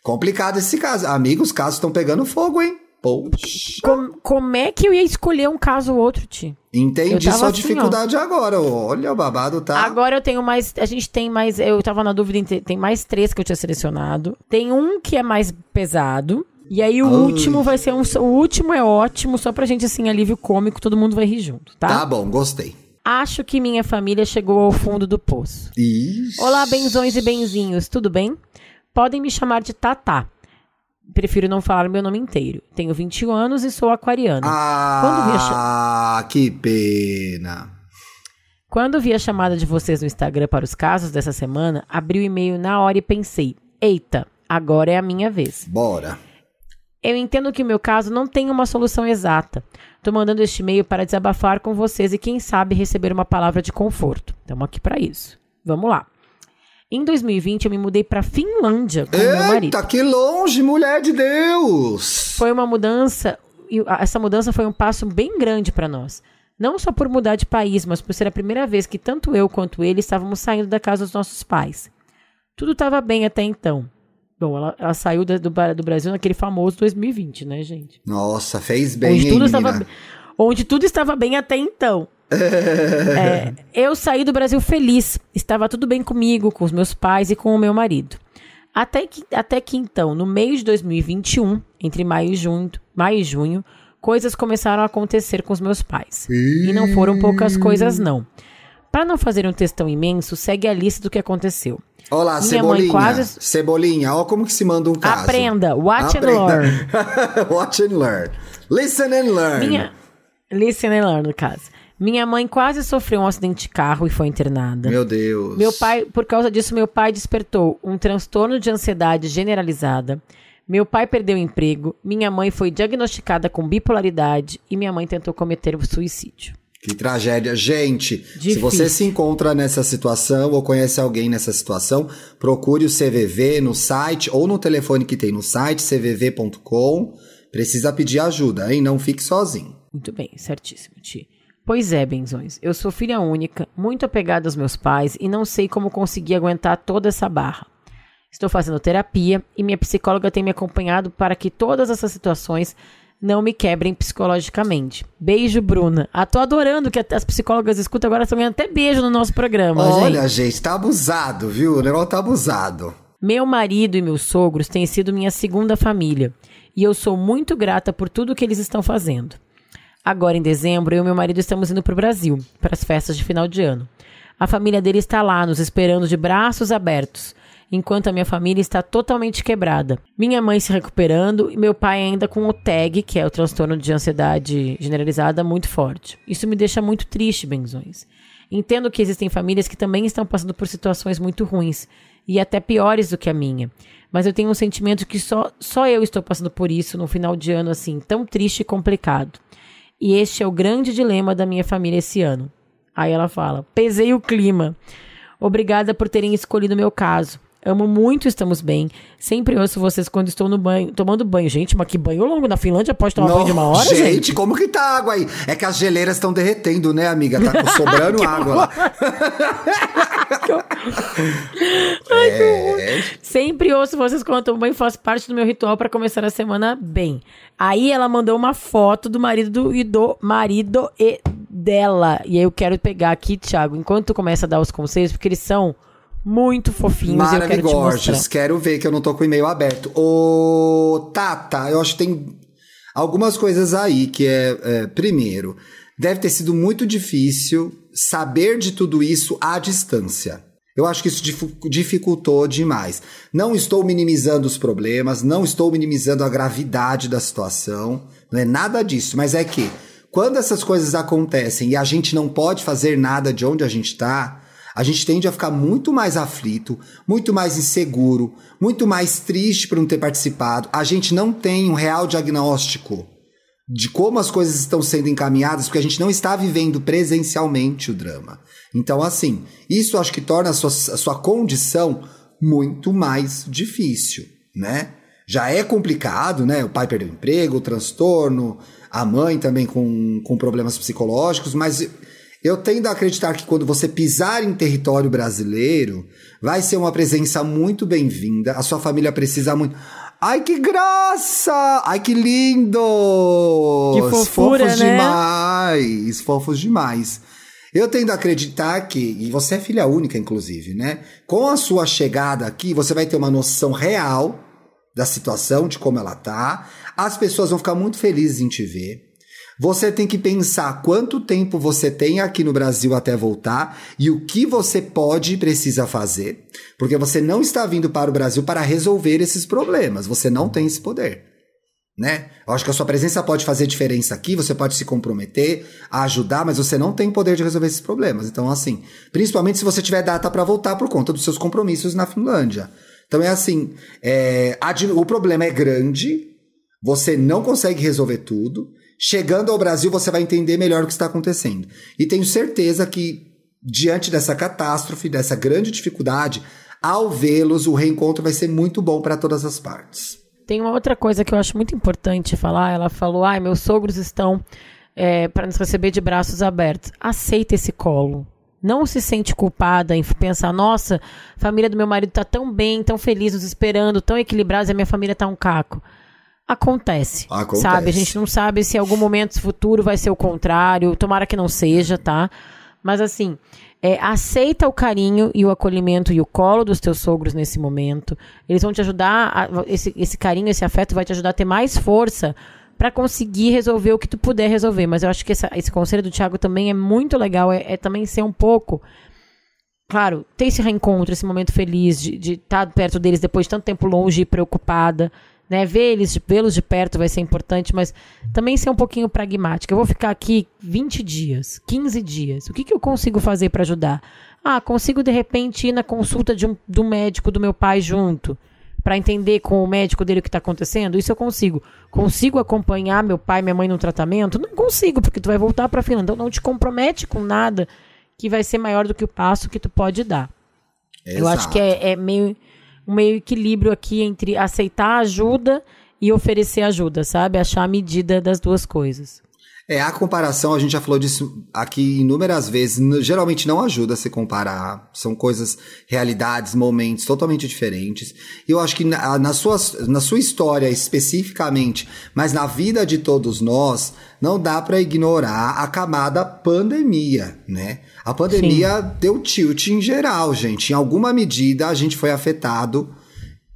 Complicado esse caso. Amigos, os casos estão pegando fogo, hein? Poxa. Com- como é que eu ia escolher um caso ou outro, Ti? Entendi sua assim, dificuldade agora. Olha, o babado tá. Agora eu tenho mais. A gente tem mais. Eu tava na dúvida. Tem mais três que eu tinha selecionado. Tem um que é mais pesado. E aí o Ai. último vai ser um. O último é ótimo, só pra gente, assim, alívio cômico, todo mundo vai rir junto, tá? Tá bom, gostei. Acho que minha família chegou ao fundo do poço. Olá, benzões e benzinhos, tudo bem? Podem me chamar de Tatá. prefiro não falar meu nome inteiro. Tenho 21 anos e sou aquariana. Ah, que pena. Quando vi a chamada de vocês no Instagram para os casos dessa semana, abri o e-mail na hora e pensei: eita, agora é a minha vez. Bora. Eu entendo que o meu caso não tem uma solução exata. Estou mandando este e-mail para desabafar com vocês e, quem sabe, receber uma palavra de conforto. Estamos aqui para isso. Vamos lá. Em 2020, eu me mudei para Finlândia com Eita, meu marido. que longe, mulher de Deus! Foi uma mudança, e essa mudança foi um passo bem grande para nós. Não só por mudar de país, mas por ser a primeira vez que tanto eu quanto ele estávamos saindo da casa dos nossos pais. Tudo estava bem até então. Bom, ela, ela saiu do, do, do Brasil naquele famoso 2020, né, gente? Nossa, fez bem, onde hein, tudo, estava, menina? onde tudo estava bem até então. É, eu saí do Brasil feliz. Estava tudo bem comigo, com os meus pais e com o meu marido. Até que, até que então, no meio de 2021, entre maio e junho, maio e junho, coisas começaram a acontecer com os meus pais. E não foram poucas coisas, não. Para não fazer um textão imenso, segue a lista do que aconteceu. Olá, Minha Cebolinha. quase- Cebolinha, ó como que se manda um caso. Aprenda, watch and Aprenda. learn. *laughs* Watch and learn. Listen and learn. Minha, listen and learn, no caso. Minha mãe quase sofreu um acidente de carro e foi internada. Meu Deus. Meu pai, por causa disso, meu pai despertou um transtorno de ansiedade generalizada. Meu pai perdeu o emprego. Minha mãe foi diagnosticada com bipolaridade e minha mãe tentou cometer o suicídio. Que tragédia. Gente, se Difícil. você se encontra nessa situação ou conhece alguém nessa situação, procure o CVV no site ou no telefone que tem no site, cvv.com. Precisa pedir ajuda, hein? Não fique sozinho. Muito bem, certíssimo, Ti. Pois é, benzões. Eu sou filha única, muito apegada aos meus pais e não sei como conseguir aguentar toda essa barra. Estou fazendo terapia e minha psicóloga tem me acompanhado para que todas essas situações não me quebrem psicologicamente. Beijo, Bruna. Ah, tô adorando que as psicólogas escutam agora estão ganhando até beijo no nosso programa, gente. Olha, gente, tá abusado, viu? O negócio tá abusado. Meu marido e meus sogros têm sido minha segunda família e eu sou muito grata por tudo que eles estão fazendo. Agora, em dezembro, eu e meu marido estamos indo para o Brasil, para as festas de final de ano. A família dele está lá, nos esperando de braços abertos, enquanto a minha família está totalmente quebrada. Minha mãe se recuperando e meu pai ainda com o TAG, que é o transtorno de ansiedade generalizada, muito forte. Isso me deixa muito triste, benzões. Entendo que existem famílias que também estão passando por situações muito ruins e até piores do que a minha. Mas eu tenho um sentimento que só, só eu estou passando por isso no final de ano assim, tão triste e complicado. E este é o grande dilema da minha família esse ano. Aí ela fala: pesei o clima. Obrigada por terem escolhido meu caso. Amo muito, estamos bem. Sempre ouço vocês quando estou no banho, tomando banho. Gente, mas que banho longo. Na Finlândia pode tomar banho de uma hora, gente, gente? como que tá água aí? É que as geleiras estão derretendo, né, amiga? Tá sobrando *laughs* água lá. *laughs* é, Sempre ouço vocês quando tomam banho, faz parte do meu ritual para começar a semana bem. Aí ela mandou uma foto do marido do, e do marido e dela. E aí eu quero pegar aqui, Thiago, enquanto tu começa a dar os conselhos, porque eles são muito fofinhos e eu quero te mostrar. Maravilhosos. Quero ver que eu não tô com o e-mail aberto. Ô, Tata, eu acho que tem algumas coisas aí que é, é, primeiro, deve ter sido muito difícil saber de tudo isso à distância. Eu acho que isso dificultou demais. Não estou minimizando os problemas, não estou minimizando a gravidade da situação, não é nada disso, mas é que quando essas coisas acontecem e a gente não pode fazer nada de onde a gente está, a gente tende a ficar muito mais aflito, muito mais inseguro, muito mais triste por não ter participado. A gente não tem um real diagnóstico de como as coisas estão sendo encaminhadas, porque a gente não está vivendo presencialmente o drama. Então, assim, isso acho que torna a sua, a sua condição muito mais difícil, né? Já é complicado, né? O pai perdeu o emprego, o transtorno, a mãe também com, com problemas psicológicos, mas eu tendo a acreditar que quando você pisar em território brasileiro, vai ser uma presença muito bem-vinda. A sua família precisa muito. Ai, que graça! Ai, que lindo! Que fofura, Fofos né? demais! Fofos demais. Eu tendo a acreditar que, e você é filha única, inclusive, né? Com a sua chegada aqui, você vai ter uma noção real da situação, de como ela tá. As pessoas vão ficar muito felizes em te ver. Você tem que pensar quanto tempo você tem aqui no Brasil até voltar e o que você pode e precisa fazer, porque você não está vindo para o Brasil para resolver esses problemas, você não tem esse poder. Né? Eu acho que a sua presença pode fazer diferença aqui, você pode se comprometer a ajudar, mas você não tem poder de resolver esses problemas. Então, assim, principalmente se você tiver data para voltar por conta dos seus compromissos na Finlândia. Então é assim, é, o problema é grande, você não consegue resolver tudo, Chegando ao Brasil, você vai entender melhor o que está acontecendo. E tenho certeza que, diante dessa catástrofe, dessa grande dificuldade, ao vê-los, o reencontro vai ser muito bom para todas as partes. Tem uma outra coisa que eu acho muito importante falar. Ela falou: ai, meus sogros estão é, para nos receber de braços abertos. Aceita esse colo. Não se sente culpada em pensar, nossa, a família do meu marido está tão bem, tão feliz, nos esperando, tão equilibrados, e a minha família está um caco. Acontece, Acontece. Sabe? A gente não sabe se em algum momento futuro vai ser o contrário. Tomara que não seja, tá? Mas assim, é, aceita o carinho e o acolhimento e o colo dos teus sogros nesse momento. Eles vão te ajudar, a, esse, esse carinho, esse afeto vai te ajudar a ter mais força para conseguir resolver o que tu puder resolver. Mas eu acho que essa, esse conselho do Thiago também é muito legal. É, é, também ser um pouco. Claro, ter esse reencontro, esse momento feliz de, de estar tá perto deles depois de tanto tempo longe e preocupada né? Ver eles, vê-los de perto vai ser importante, mas também ser um pouquinho pragmática. Eu vou ficar aqui 20 dias, 15 dias. O que, que eu consigo fazer para ajudar? Ah, consigo de repente ir na consulta de um, do médico do meu pai junto, para entender com o médico dele o que está acontecendo? Isso eu consigo. Consigo acompanhar meu pai e minha mãe no tratamento? Não consigo, porque tu vai voltar para a Finlândia. Então não te compromete com nada que vai ser maior do que o passo que tu pode dar. Exato. Eu acho que é, é meio um meio equilíbrio aqui entre aceitar ajuda e oferecer ajuda, sabe? Achar a medida das duas coisas. É, a comparação, a gente já falou disso aqui inúmeras vezes, geralmente não ajuda a se comparar. São coisas, realidades, momentos totalmente diferentes. E eu acho que na, na, sua, na sua história especificamente, mas na vida de todos nós, não dá para ignorar a camada pandemia, né? A pandemia Sim. deu tilt em geral, gente. Em alguma medida a gente foi afetado.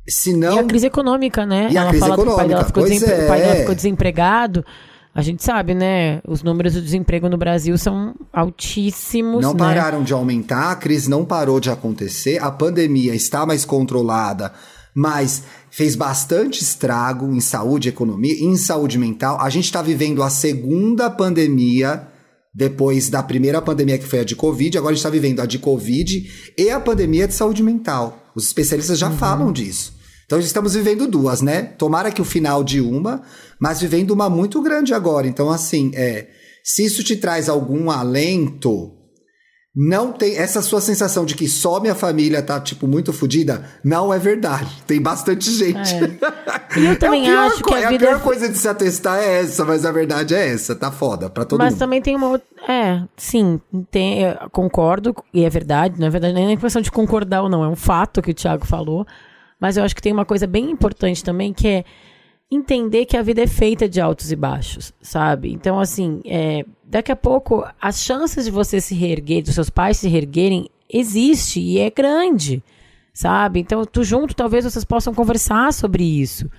Se não... E a crise econômica, né? E Ela a crise econômica. Dela ficou, desempre... é. ficou desempregado. A gente sabe, né? Os números do desemprego no Brasil são altíssimos. Não né? pararam de aumentar, a crise não parou de acontecer, a pandemia está mais controlada, mas fez bastante estrago em saúde, economia, em saúde mental. A gente está vivendo a segunda pandemia depois da primeira pandemia que foi a de Covid, agora a gente está vivendo a de Covid e a pandemia de saúde mental. Os especialistas já uhum. falam disso. Então estamos vivendo duas, né? Tomara que o final de uma, mas vivendo uma muito grande agora. Então, assim, é, se isso te traz algum alento, não tem essa sua sensação de que só minha família tá, tipo, muito fodida, não é verdade. Tem bastante gente. É. E eu *laughs* também é acho que a, a pior coisa de se atestar é essa, mas a verdade é essa, tá foda pra todo mas mundo. Mas também tem uma outra... É, sim, tem, concordo, e é verdade, não é verdade nem é questão de concordar ou não, é um fato que o Thiago falou. Mas eu acho que tem uma coisa bem importante também que é entender que a vida é feita de altos e baixos, sabe? Então, assim, é, daqui a pouco as chances de você se reerguer, dos seus pais se reerguerem, existe e é grande, sabe? Então, tu junto, talvez vocês possam conversar sobre isso.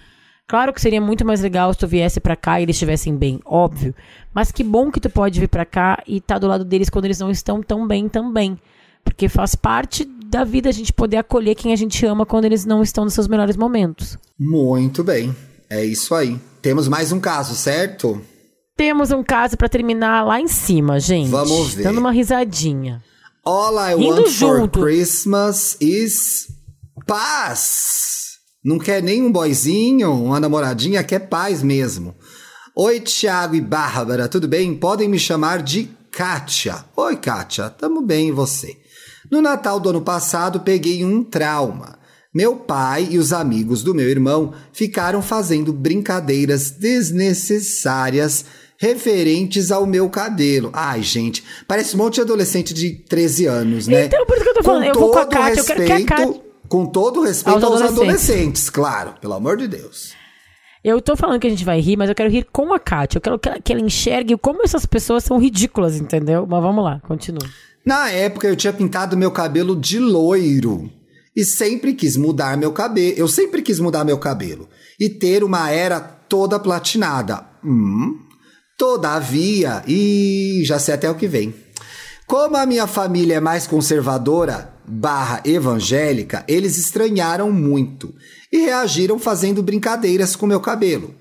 Claro que seria muito mais legal se tu viesse para cá e eles estivessem bem, óbvio. Mas que bom que tu pode vir para cá e tá do lado deles quando eles não estão tão bem também. Porque faz parte da vida a gente poder acolher quem a gente ama quando eles não estão nos seus melhores momentos. Muito bem. É isso aí. Temos mais um caso, certo? Temos um caso para terminar lá em cima, gente. Vamos ver. Dando uma risadinha. All I want junto. for Christmas is paz. Não quer nem um boyzinho, uma namoradinha, quer paz mesmo. Oi, Thiago e Bárbara, tudo bem? Podem me chamar de Kátia. Oi, Kátia, tamo bem e você? No Natal do ano passado, peguei um trauma. Meu pai e os amigos do meu irmão ficaram fazendo brincadeiras desnecessárias referentes ao meu cabelo. Ai, gente, parece um monte de adolescente de 13 anos, né? Então, por isso que eu tô falando, com eu vou com a Kátia, respeito, eu quero que a Kátia... Com todo respeito aos, aos adolescentes. adolescentes, claro, pelo amor de Deus. Eu tô falando que a gente vai rir, mas eu quero rir com a Kátia. Eu quero que ela, que ela enxergue como essas pessoas são ridículas, entendeu? Mas vamos lá, continua. Na época eu tinha pintado meu cabelo de loiro e sempre quis mudar meu cabelo. Eu sempre quis mudar meu cabelo e ter uma era toda platinada. Hum. Todavia, e já sei até o que vem. Como a minha família é mais conservadora barra evangélica, eles estranharam muito e reagiram fazendo brincadeiras com meu cabelo.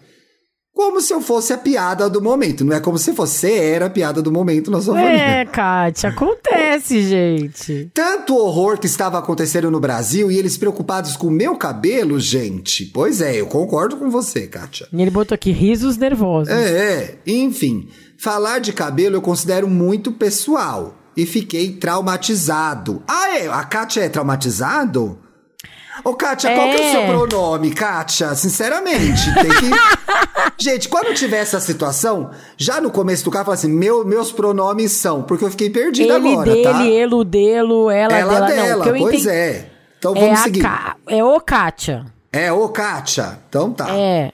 Como se eu fosse a piada do momento. Não é como se você era a piada do momento na sua família. É, Kátia, acontece, gente. Tanto horror que estava acontecendo no Brasil e eles preocupados com o meu cabelo, gente. Pois é, eu concordo com você, Kátia. E ele botou aqui risos nervosos. É, é. Enfim, falar de cabelo eu considero muito pessoal. E fiquei traumatizado. Ah, é? A Kátia é traumatizado? Ô, Kátia, qual que é o É. seu pronome, Kátia? Sinceramente, tem que. *laughs* Gente, quando tiver essa situação, já no começo do carro, fala assim: meu, meus pronomes são, porque eu fiquei perdida ele agora, dele, tá? ele dele, ela, Ela dela. dela, Não, o pois entendi é. Então é vamos a seguir. É o Kátia. É, ô, Kátia. Então tá. É.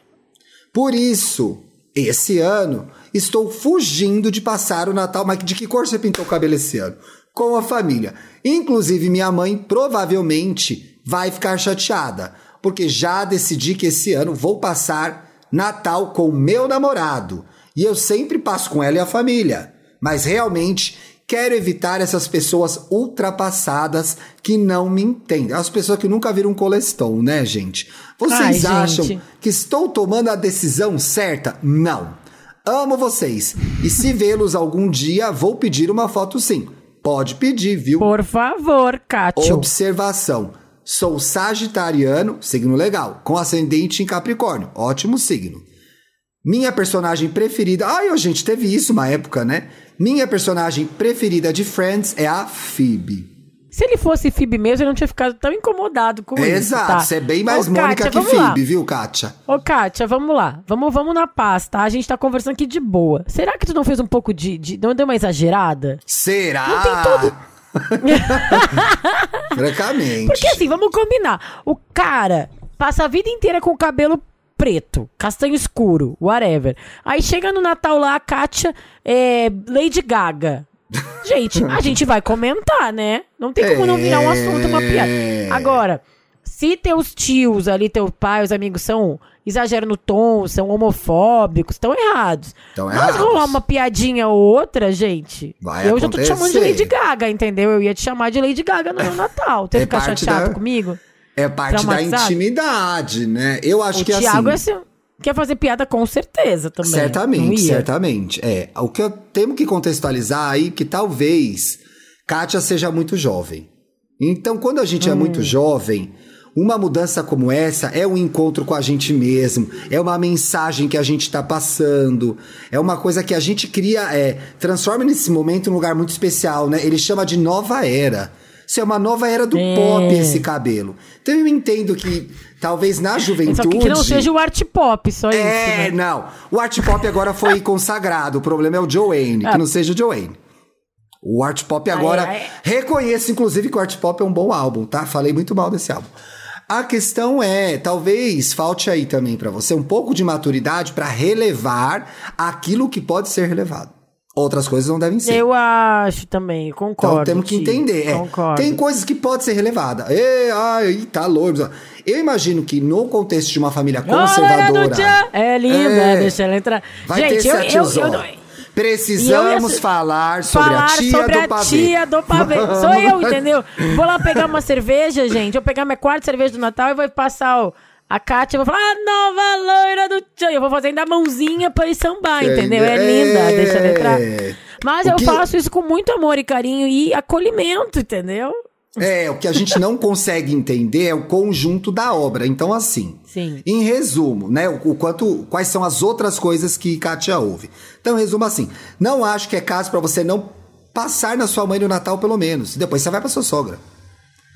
Por isso, esse ano, estou fugindo de passar o Natal. Mas de que cor você pintou o cabelo esse ano? Com a família. Inclusive, minha mãe provavelmente vai ficar chateada, porque já decidi que esse ano vou passar Natal com meu namorado. E eu sempre passo com ela e a família. Mas realmente quero evitar essas pessoas ultrapassadas que não me entendem. As pessoas que nunca viram colestão, né, gente? Vocês Ai, acham gente. que estou tomando a decisão certa? Não. Amo vocês. E se vê-los algum dia, vou pedir uma foto sim. Pode pedir, viu? Por favor, Kátia. Observação. Sou sagitariano, signo legal, com ascendente em Capricórnio. Ótimo signo. Minha personagem preferida. Ai, ô, gente, teve isso uma época, né? Minha personagem preferida de Friends é a Phoebe. Se ele fosse Phoebe mesmo, ele não tinha ficado tão incomodado com isso. Exato, tá? você é bem mais Ô, Mônica Kátia, que vamos lá. Phoebe, viu, Kátia? Ô, Kátia, vamos lá. Vamos, vamos na paz, tá? A gente tá conversando aqui de boa. Será que tu não fez um pouco de. de não deu uma exagerada? Será? Não tem todo- *laughs* Francamente. Porque assim, vamos combinar. O cara passa a vida inteira com o cabelo preto, castanho escuro, whatever. Aí chega no Natal lá, a Kátia é Lady Gaga. Gente, a gente vai comentar, né? Não tem como não virar um assunto, uma piada. É. Agora, se teus tios ali, teu pai, os amigos são exageram no tom, são homofóbicos, estão errados. Tão Mas errados. rolar uma piadinha ou outra, gente. Vai eu já tô te chamando de acontecer. Lady Gaga, entendeu? Eu ia te chamar de Lady Gaga no Natal. Você É ficar chateado da- comigo? É parte da intimidade, né? Eu acho o que Thiago assim. é assim, quer fazer piada com certeza também. Certamente, certamente. É, o que eu temos que contextualizar aí que talvez Kátia seja muito jovem. Então, quando a gente é Hum. muito jovem, uma mudança como essa é um encontro com a gente mesmo, é uma mensagem que a gente está passando, é uma coisa que a gente cria, é, transforma nesse momento num lugar muito especial, né? Ele chama de nova era. Isso é uma nova era do É. pop, esse cabelo. Então eu entendo que talvez na juventude. Só que, que não seja o art pop, só isso, É, né? não. O art pop agora foi *laughs* consagrado. O problema é o Joanne, Ah. que não seja o Joanne. O art pop agora. Ai, ai. Reconheço, inclusive, que o art pop é um bom álbum, tá? Falei muito mal desse álbum. A questão é, talvez falte aí também pra você um pouco de maturidade pra relevar aquilo que pode ser relevado. Outras coisas não devem ser. Eu acho também, concordo. Então temos que entender. é. Tem coisas que podem ser relevadas. Ê, ai, tá louco. Eu imagino que no contexto de uma família Olha, conservadora. do tchan. É linda, É. deixa ela entrar. Vai Gente, ter eu, eu, eu, não- Precisamos eu ia- falar sobre falar a tia sobre do a pavê. tia do pavê. *laughs* Sou eu, entendeu? Vou lá pegar uma cerveja, gente. Eu vou pegar minha quarta cerveja do Natal e vou passar o, a Kátia. Eu vou falar, a nova loira do tchan. Eu vou fazer ainda a mãozinha pra ir sambar, entendeu? É linda, É. deixa ela entrar. Mas O eu que- faço isso com muito amor e carinho e acolhimento, entendeu? É, o que a gente não consegue entender é o conjunto da obra. Então, assim, Sim. em resumo, né, o, o quanto, quais são as outras coisas que Kátia ouve. Então, em resumo, assim, não acho que é caso pra você não passar na sua mãe no Natal, pelo menos. Depois você vai pra sua sogra.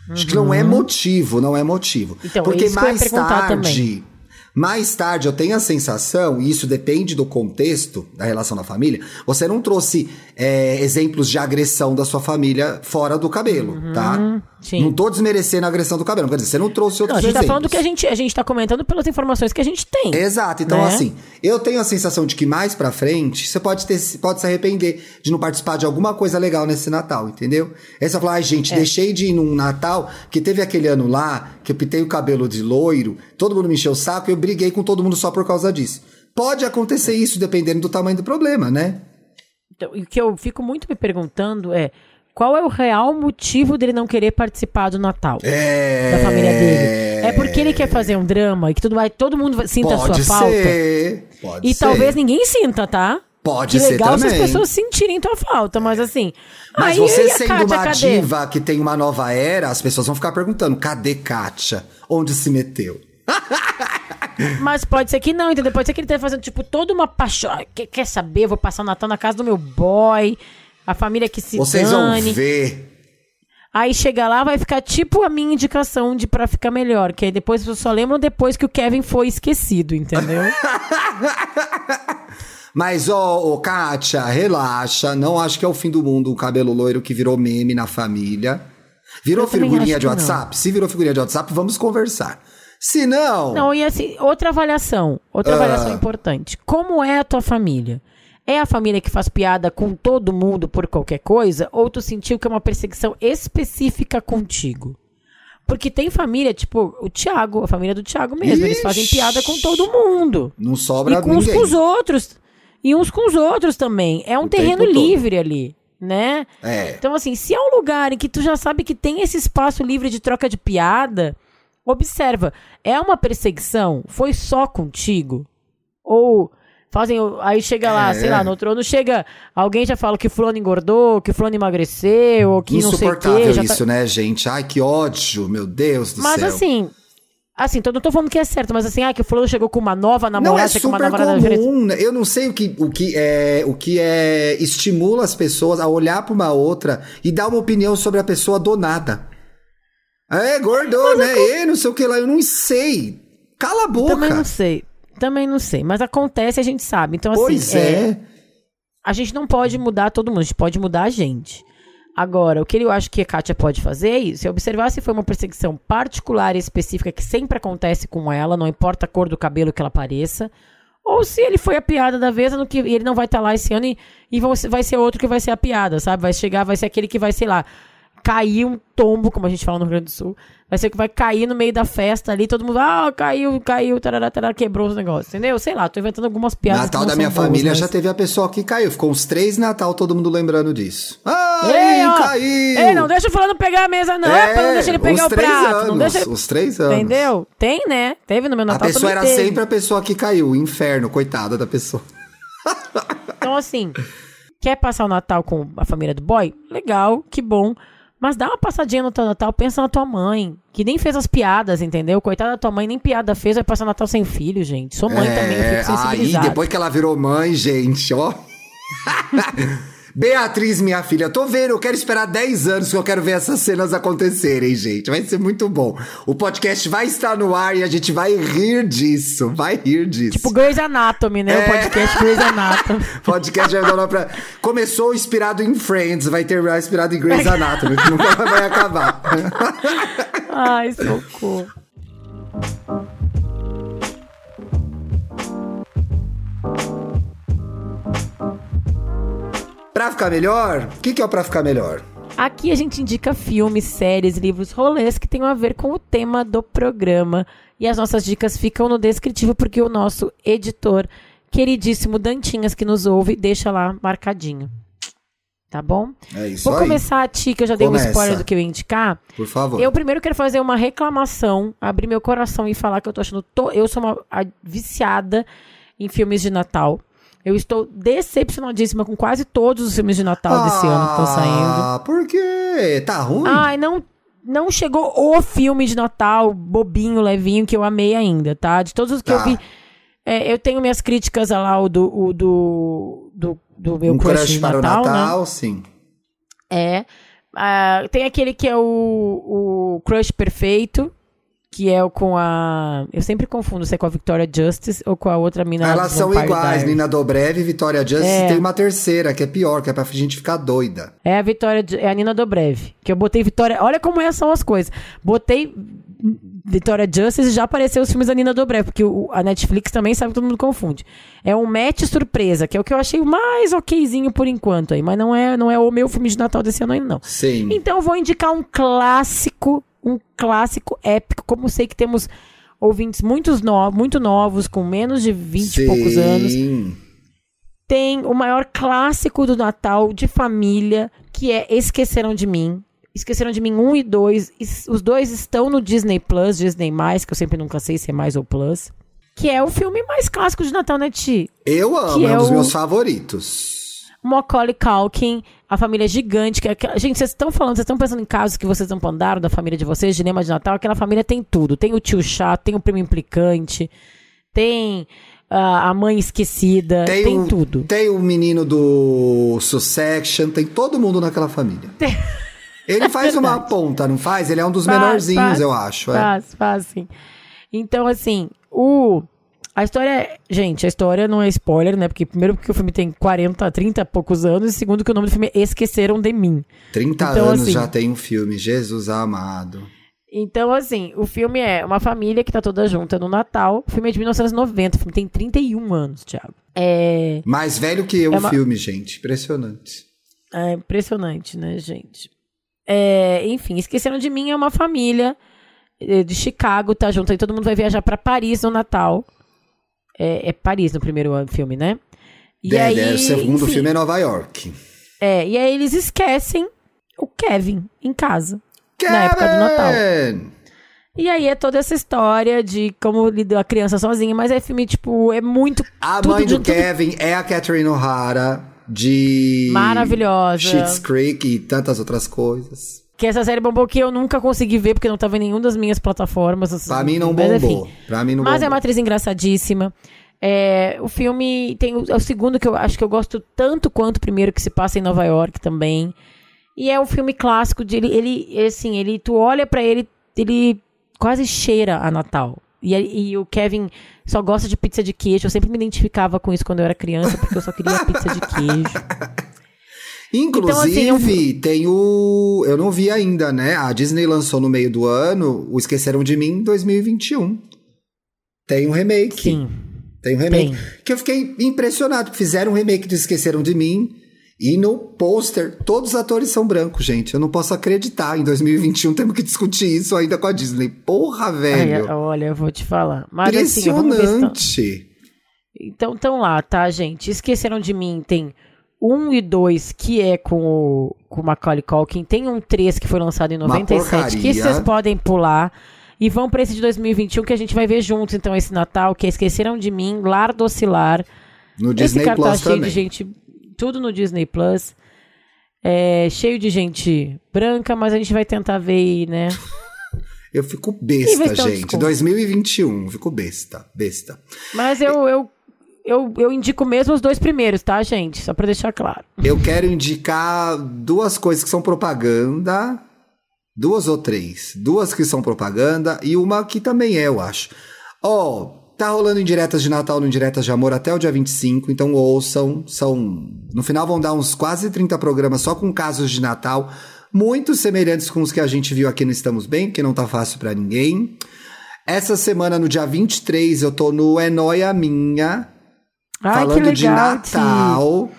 Acho que não é motivo, não é motivo. Então, Porque mais tarde, mais tarde eu tenho a sensação, e isso depende do contexto da relação da família, você não trouxe é, exemplos de agressão da sua família fora do cabelo, tá? Sim. Não tô desmerecendo a agressão do cabelo, quer dizer, você não trouxe Não, outros a gente tá falando do que a gente, a gente tá comentando pelas informações que a gente tem. Exato, então né? assim, eu tenho a sensação de que mais pra frente você pode, ter, pode se arrepender de não participar de alguma coisa legal nesse Natal, entendeu? Aí você vai falar, ai É. gente, deixei de ir num Natal, que teve aquele ano lá, que eu pintei o cabelo de loiro, todo mundo me encheu o saco e eu briguei com todo mundo só por causa disso. Pode acontecer isso dependendo do tamanho do problema, né? Então, o que eu fico muito me perguntando é qual é o real motivo dele não querer participar do Natal É. da família dele? É porque ele quer fazer um drama e que tudo vai, todo mundo sinta a sua Pode falta. ser. Pode E ser. talvez ninguém sinta, tá? Pode que ser legal se as também. pessoas sentirem tua falta, mas assim. Mas você sendo Kátia, uma cadê? diva que tem uma nova era, as pessoas vão ficar perguntando: cadê Kátia? Onde se meteu? *laughs* Mas pode ser que não, entendeu? Pode ser que ele esteja fazendo, tipo, toda uma paixão. Quer, quer saber? Eu vou passar o Natal na casa do meu boy. A família que se Vocês dane. vão ver. Aí chega lá, vai ficar tipo a minha indicação de pra ficar melhor. Que aí depois vocês só lembram depois que o Kevin foi esquecido, entendeu? *laughs* Mas, ó, ô, Kátia, relaxa. Não acho que é o fim do mundo o cabelo loiro que virou meme na família. Virou Eu figurinha de que não. WhatsApp? Se virou figurinha de WhatsApp, vamos conversar. Se não. Não, e assim, outra avaliação. Outra Ah. avaliação importante. Como é a tua família? É a família que faz piada com todo mundo por qualquer coisa? Ou tu sentiu que é uma perseguição específica contigo? Porque tem família, tipo, o Thiago, a família do Thiago mesmo. Eles fazem Ixi. piada com todo mundo. Não sobra E com uns ninguém. com os outros. E uns com os outros também. É um O terreno tempo todo. livre ali, né? É. Então, assim, se é um lugar em que tu já sabe que tem esse espaço livre de troca de piada, observa. É uma perseguição? Foi só contigo? Ou fazem. Aí chega lá, É. sei lá, no outro ano chega. Alguém já fala que fulano engordou, que fulano emagreceu, ou que não sei o Insuportável quê. tá- isso, né, gente? Ai, que ódio, meu Deus do Mas céu. assim. Assim, então não tô falando que é certo, mas assim, ah, que o fulano chegou com uma nova Não, namorada, é chega com uma super namorada diferente. comum. né? Eu não sei o que, o que é o que é estimula as pessoas a olhar pra uma outra e dar uma opinião sobre a pessoa do nada. É, gordou, né? E não sei o que lá, eu não sei. Cala a boca. Também não sei. Também não sei. Mas acontece, a gente sabe. Então, assim, Pois é. a gente não pode mudar todo mundo, a gente pode mudar a gente. Agora, o que eu acho que a Kátia pode fazer é isso: é observar se foi uma perseguição particular e específica que sempre acontece com ela, não importa a cor do cabelo que ela pareça, ou se ele foi a piada da vez no que ele não vai estar lá esse ano e, e vai ser outro que vai ser a piada, sabe? Vai chegar, vai ser aquele que vai, sei lá, cair um tombo, como a gente fala no Rio Grande do Sul. Vai ser que vai cair no meio da festa ali, todo mundo, ah, caiu, caiu, tarará, tarará, quebrou os negócios, entendeu? Sei lá, tô inventando algumas piadas. Natal da minha boas, família mas- já teve a pessoa que caiu. Ficou uns três Natal todo mundo lembrando disso. Ai, Ei, ó, caiu! Ei, não deixa o fulano pegar a mesa, não. É, não deixa ele pegar o prato. Anos, não deixa ele... Os três anos. Entendeu? Tem, né? Teve no meu A Natal pessoa também era teve. sempre a pessoa que caiu. Inferno, coitada da pessoa. Então, assim, quer passar o Natal com a família do boy? Legal, que bom. Mas dá uma passadinha no teu Natal, pensa na tua mãe, que nem fez as piadas, entendeu? Coitada da tua mãe, nem piada fez, vai passar o Natal sem filho, gente. Sou mãe também, eu fico aí, sensibilizada. É, depois que ela virou mãe, gente, ó. *laughs* Beatriz, minha filha, tô vendo, eu quero esperar 10 anos que eu quero ver essas cenas acontecerem, gente. Vai ser muito bom. O podcast vai estar no ar e a gente vai rir disso. Vai rir disso. Tipo Grey's Anatomy, né? É. O podcast Grey's Anatomy. *laughs* Podcast vai dar pra... Começou inspirado em Friends, vai terminar inspirado em Grey's Anatomy, nunca *laughs* vai acabar. Ai, socorro. Pra ficar melhor, o que, que é o pra ficar melhor? Aqui a gente indica filmes, séries, livros, rolês que tenham a ver com o tema do programa. E as nossas dicas ficam no descritivo, porque o nosso editor, queridíssimo Dantinhas, que nos ouve, deixa lá marcadinho. Tá bom? É isso Vou aí. começar, Ti, que eu já dei Começa. um spoiler do que eu ia indicar. Por favor. Eu primeiro quero fazer uma reclamação, abrir meu coração e falar que eu tô achando. to- Eu sou uma a- viciada em filmes de Natal. Eu estou decepcionadíssima com quase todos os filmes de Natal desse ano que estão saindo. Ah, por quê? Tá ruim? Ai, não, não chegou o filme de Natal, bobinho, levinho, que eu amei ainda, tá? De todos os que Tá. eu vi. é, eu tenho minhas críticas lá, o do, o do, do, do meu um crush, crush de para Natal, o né? Natal, sim. É. Ah, tem aquele que é o, o Crush Perfeito, que é o com a. Eu sempre confundo se é com a Victoria Justice ou com a outra mina. Elas são iguais. Nina Dobrev e Vitória Justice. É. Tem uma terceira, que é pior, que é pra gente ficar doida. É a Vitória, é a Nina Dobrev. Que eu botei Vitória. Olha como é, são as coisas. Botei Vitória Justice e já apareceu os filmes da Nina Dobrev, porque o- a Netflix também sabe que todo mundo confunde. É um match surpresa, que é o que eu achei o mais okzinho por enquanto aí, mas não é, não é o meu filme de Natal desse ano ainda não. Sim. Então eu vou indicar um clássico, um clássico épico, como sei que temos ouvintes muitos no, muito novos, com menos de 20 e poucos anos. Sim. Tem o maior clássico do Natal de família, que é Esqueceram de Mim. Esqueceram de Mim 1 e 2. Es- Os dois estão no Disney Plus, Disney+, que eu sempre nunca sei se é mais ou Plus. Que é o filme mais clássico de Natal, né, Ti? Eu amo, Que é um é dos o- meus favoritos. Macaulay Culkin, a família gigante. Que, é aquela- gente, vocês estão falando, vocês estão pensando em casos que vocês não mandaram da família de vocês, cinema de Natal. Aquela família tem tudo. Tem o tio chato, tem o primo implicante, tem ah, a mãe esquecida, tem, o, tudo. Tem o menino do Succession, tem todo mundo naquela família. Ele *laughs* faz uma ponta, não faz? Ele é um dos Faz, menorzinhos, faz, eu acho. é. Faz, faz, sim. Então, assim, o. A história. Gente, a história não é spoiler, né? Porque, primeiro, porque o filme tem 40, 30 e poucos anos, e segundo, que o nome do filme é Esqueceram de Mim. 30 Então, anos assim- já tem um filme, Jesus amado. Então, assim, o filme é uma família que tá toda junta no Natal. O filme é de 1990, o filme tem 31 anos, Thiago. É, Mais velho que eu É o uma- filme, gente. Impressionante. é impressionante, né, gente? É, enfim, Esqueceram de Mim é uma família eh, de Chicago, tá junto aí. Todo mundo vai viajar pra Paris no Natal. É, é Paris no primeiro filme, né? E É, aí, é, o segundo enfim, filme é Nova York. É, e aí eles esquecem o Kevin em casa. Na época do Natal. Kevin! E aí é toda essa história de como lidou a criança sozinha, mas é filme, tipo, é muito. A tudo mãe do tudo Kevin é a Catherine O'Hara, de... Maravilhosa. Schitt's Creek e tantas outras coisas. Que essa série bombou que eu nunca consegui ver, porque não tava em nenhuma das minhas plataformas. assim, Pra mim não mas, bombou. enfim. Pra mim não Mas bombou. é uma atriz engraçadíssima. É, o filme tem o, é o segundo que eu acho que eu gosto tanto quanto o primeiro que se passa em Nova York também. E é um filme clássico de ele, ele assim, ele tu olha pra ele, ele quase cheira a Natal. E, e o Kevin só gosta de pizza de queijo. Eu sempre me identificava com isso quando eu era criança, porque eu só queria pizza de queijo. *laughs* Inclusive, Então, assim, tem o. Eu não vi ainda, né? A Disney lançou no meio do ano o Esqueceram de Mim em 2021. Tem um remake. Sim. Tem um remake. Tem. Que eu fiquei impressionado. Fizeram um remake do Esqueceram de Mim. E no pôster, todos os atores são brancos, gente. Eu não posso acreditar. Em 2021 temos que discutir isso ainda com a Disney. Porra, Ai, velho. olha, eu vou te falar. Mas assim, Impressionante. Então estão lá, tá, gente? Esqueceram de mim, tem um e dois que é com o, com o Macaulay Culkin, tem um três que foi lançado em Uma 97, que vocês podem pular. E vão pra esse de 2021 que a gente vai ver juntos, então, esse Natal, que é Esqueceram de Mim, Lar do Oscilar. No esse Disney cartaz Plus cheio também. de gente, tudo no Disney Plus. É, cheio de gente branca, mas a gente vai tentar ver aí, né? *laughs* Eu fico besta, gente. desconto. 2021. Fico besta. Besta. Mas eu, eu, eu, eu indico mesmo os dois primeiros, tá, gente? Só pra deixar claro. Eu quero indicar duas coisas que são propaganda. Duas ou três. Duas que são propaganda e uma que também é, eu acho. Ó, tá rolando indiretas de Natal no Indiretas de Amor até o dia 25, então ouçam. São. No final vão dar uns quase 30 programas só com casos de Natal. Muito semelhantes com os que a gente viu aqui no Estamos Bem, que não tá fácil pra ninguém. Essa semana, no dia 23, eu tô no É Noia Minha, Ai, falando de legal, Ti. Natal.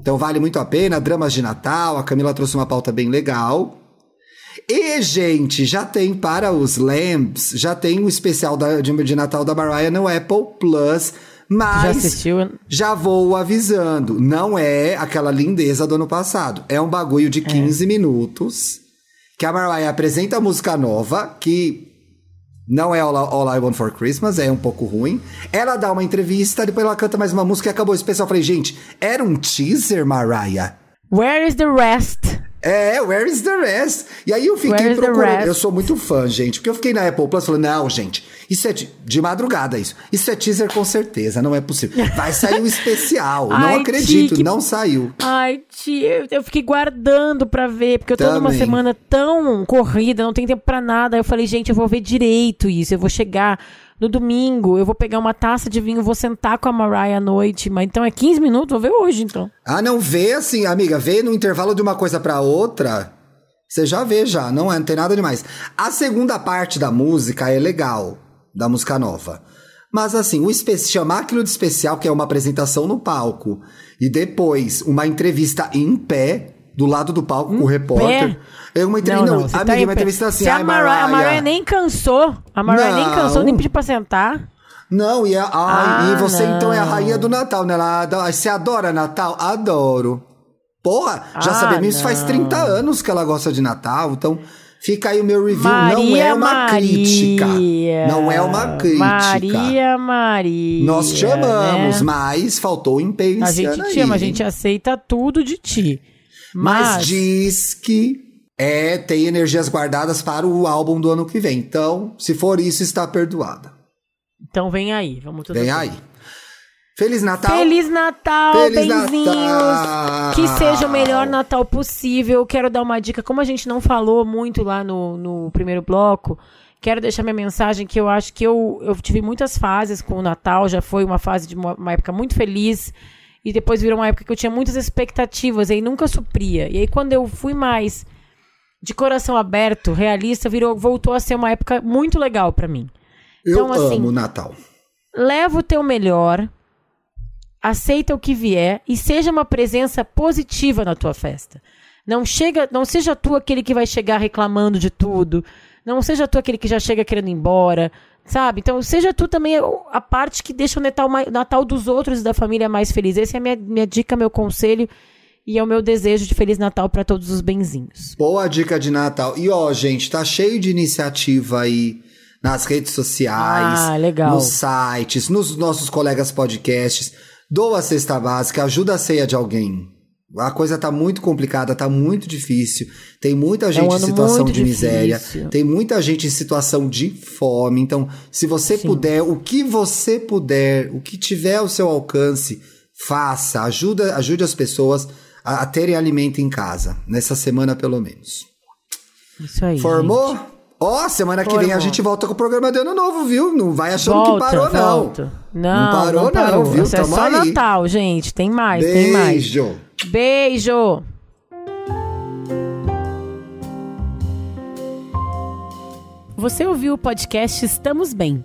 Então vale muito a pena, dramas de Natal. A Camila trouxe uma pauta bem legal. E, gente, já tem para os Lambs, já tem o especial da, de, de Natal da Mariah no Apple Plus. Já Mas assistiu? já vou avisando, não é aquela lindeza do ano passado. É um bagulho de 15 minutos que a Mariah apresenta a música nova, que não é All, All I Want for Christmas, é um pouco ruim. Ela dá uma entrevista, depois ela canta mais uma música e acabou o especial. Eu falei, gente, era um teaser, Mariah? Where is the rest? É, where is the rest? E aí eu fiquei procurando. Eu sou muito fã, gente, porque eu fiquei na Apple Plus falando, não, gente, isso é de, de madrugada isso. Isso é teaser com certeza, não é possível. Vai sair um *laughs* especial. não Ai, acredito, Ti, que- não saiu. Ai, tia, eu, fiquei guardando pra ver, porque eu tô numa Também. semana tão corrida, não tem tempo pra nada. Aí eu falei, gente, eu vou ver direito isso. Eu vou chegar no domingo, eu vou pegar uma taça de vinho, vou sentar com a Mariah à noite. Mas então é 15 minutos, vou ver hoje então. Ah, não, vê assim, amiga, vê no intervalo de uma coisa pra outra. Você já vê já, não, é, não tem nada demais. A segunda parte da música é legal, da música nova. Mas assim, o chamar aquilo de especial, que é uma apresentação no palco, e depois uma entrevista em pé, do lado do palco com o repórter. É uma entrevista. Não, Não, não, você amiga, tá entrevista assim, Se a Mariah, a Mariah nem cansou. A Mariah nem Não. cansou, nem pediu pra sentar. Não, e, a, ai, Ah, e você então é a não. rainha do Natal, né? Ela, você adora Natal? Adoro. Porra, já Ah, sabemos isso faz não. 30 anos que ela gosta de Natal, então fica aí o meu review. não Maria, é uma Maria. crítica. Não é uma crítica. Maria, Maria. Nós te amamos, né? mas faltou empenho A gente te ama, a gente aceita tudo de ti. Mas, Mas, diz que é, tem energias guardadas para o álbum do ano que vem. Então, se for isso, está perdoada. então vem aí, vamos tudo Vem aí. Feliz Natal. Feliz Natal, Feliz benzinhos! Natal! Que seja o melhor Natal possível. Quero dar uma dica, como a gente não falou muito lá no, no primeiro bloco, quero deixar minha mensagem que eu acho que eu, eu tive muitas fases com o Natal, já foi uma fase de uma, uma época muito feliz, e depois virou uma época que eu tinha muitas expectativas, e aí nunca supria. E aí quando eu fui mais de coração aberto, realista, virou, voltou a ser uma época muito legal pra mim. Eu Então, assim, amo o Natal. leva o teu melhor, aceita o que vier e seja uma presença positiva na tua festa. Não chega, não seja tu aquele que vai chegar reclamando de tudo, não seja tu aquele que já chega querendo ir embora, sabe? Então seja tu também a parte que deixa o Natal, Natal dos outros e da família mais feliz. Essa é a minha, minha dica, meu conselho e é o meu desejo de feliz Natal para todos os benzinhos. Boa dica de Natal. E ó, gente, tá cheio de iniciativa aí nas redes sociais, Ah, legal. nos sites, nos nossos colegas podcasts. Doa a cesta básica, ajuda a ceia de alguém. A coisa tá muito complicada, tá muito difícil. Tem muita gente um em situação de miséria, difícil. tem muita gente em situação de fome. Então, se você Sim. puder, o que você puder, o que tiver ao seu alcance, faça. Ajuda, ajude as pessoas a, a terem alimento em casa, nessa semana pelo menos. Isso aí. Formou? Ó, semana que vem a gente volta com o programa de ano novo, viu? Não vai achando Volta, que parou, não. volta. Não, Não parou, não, viu? Isso é Tamo só aí. Natal, gente. Tem mais, tem mais. Beijo. Beijo! Você ouviu o podcast Estamos Bem.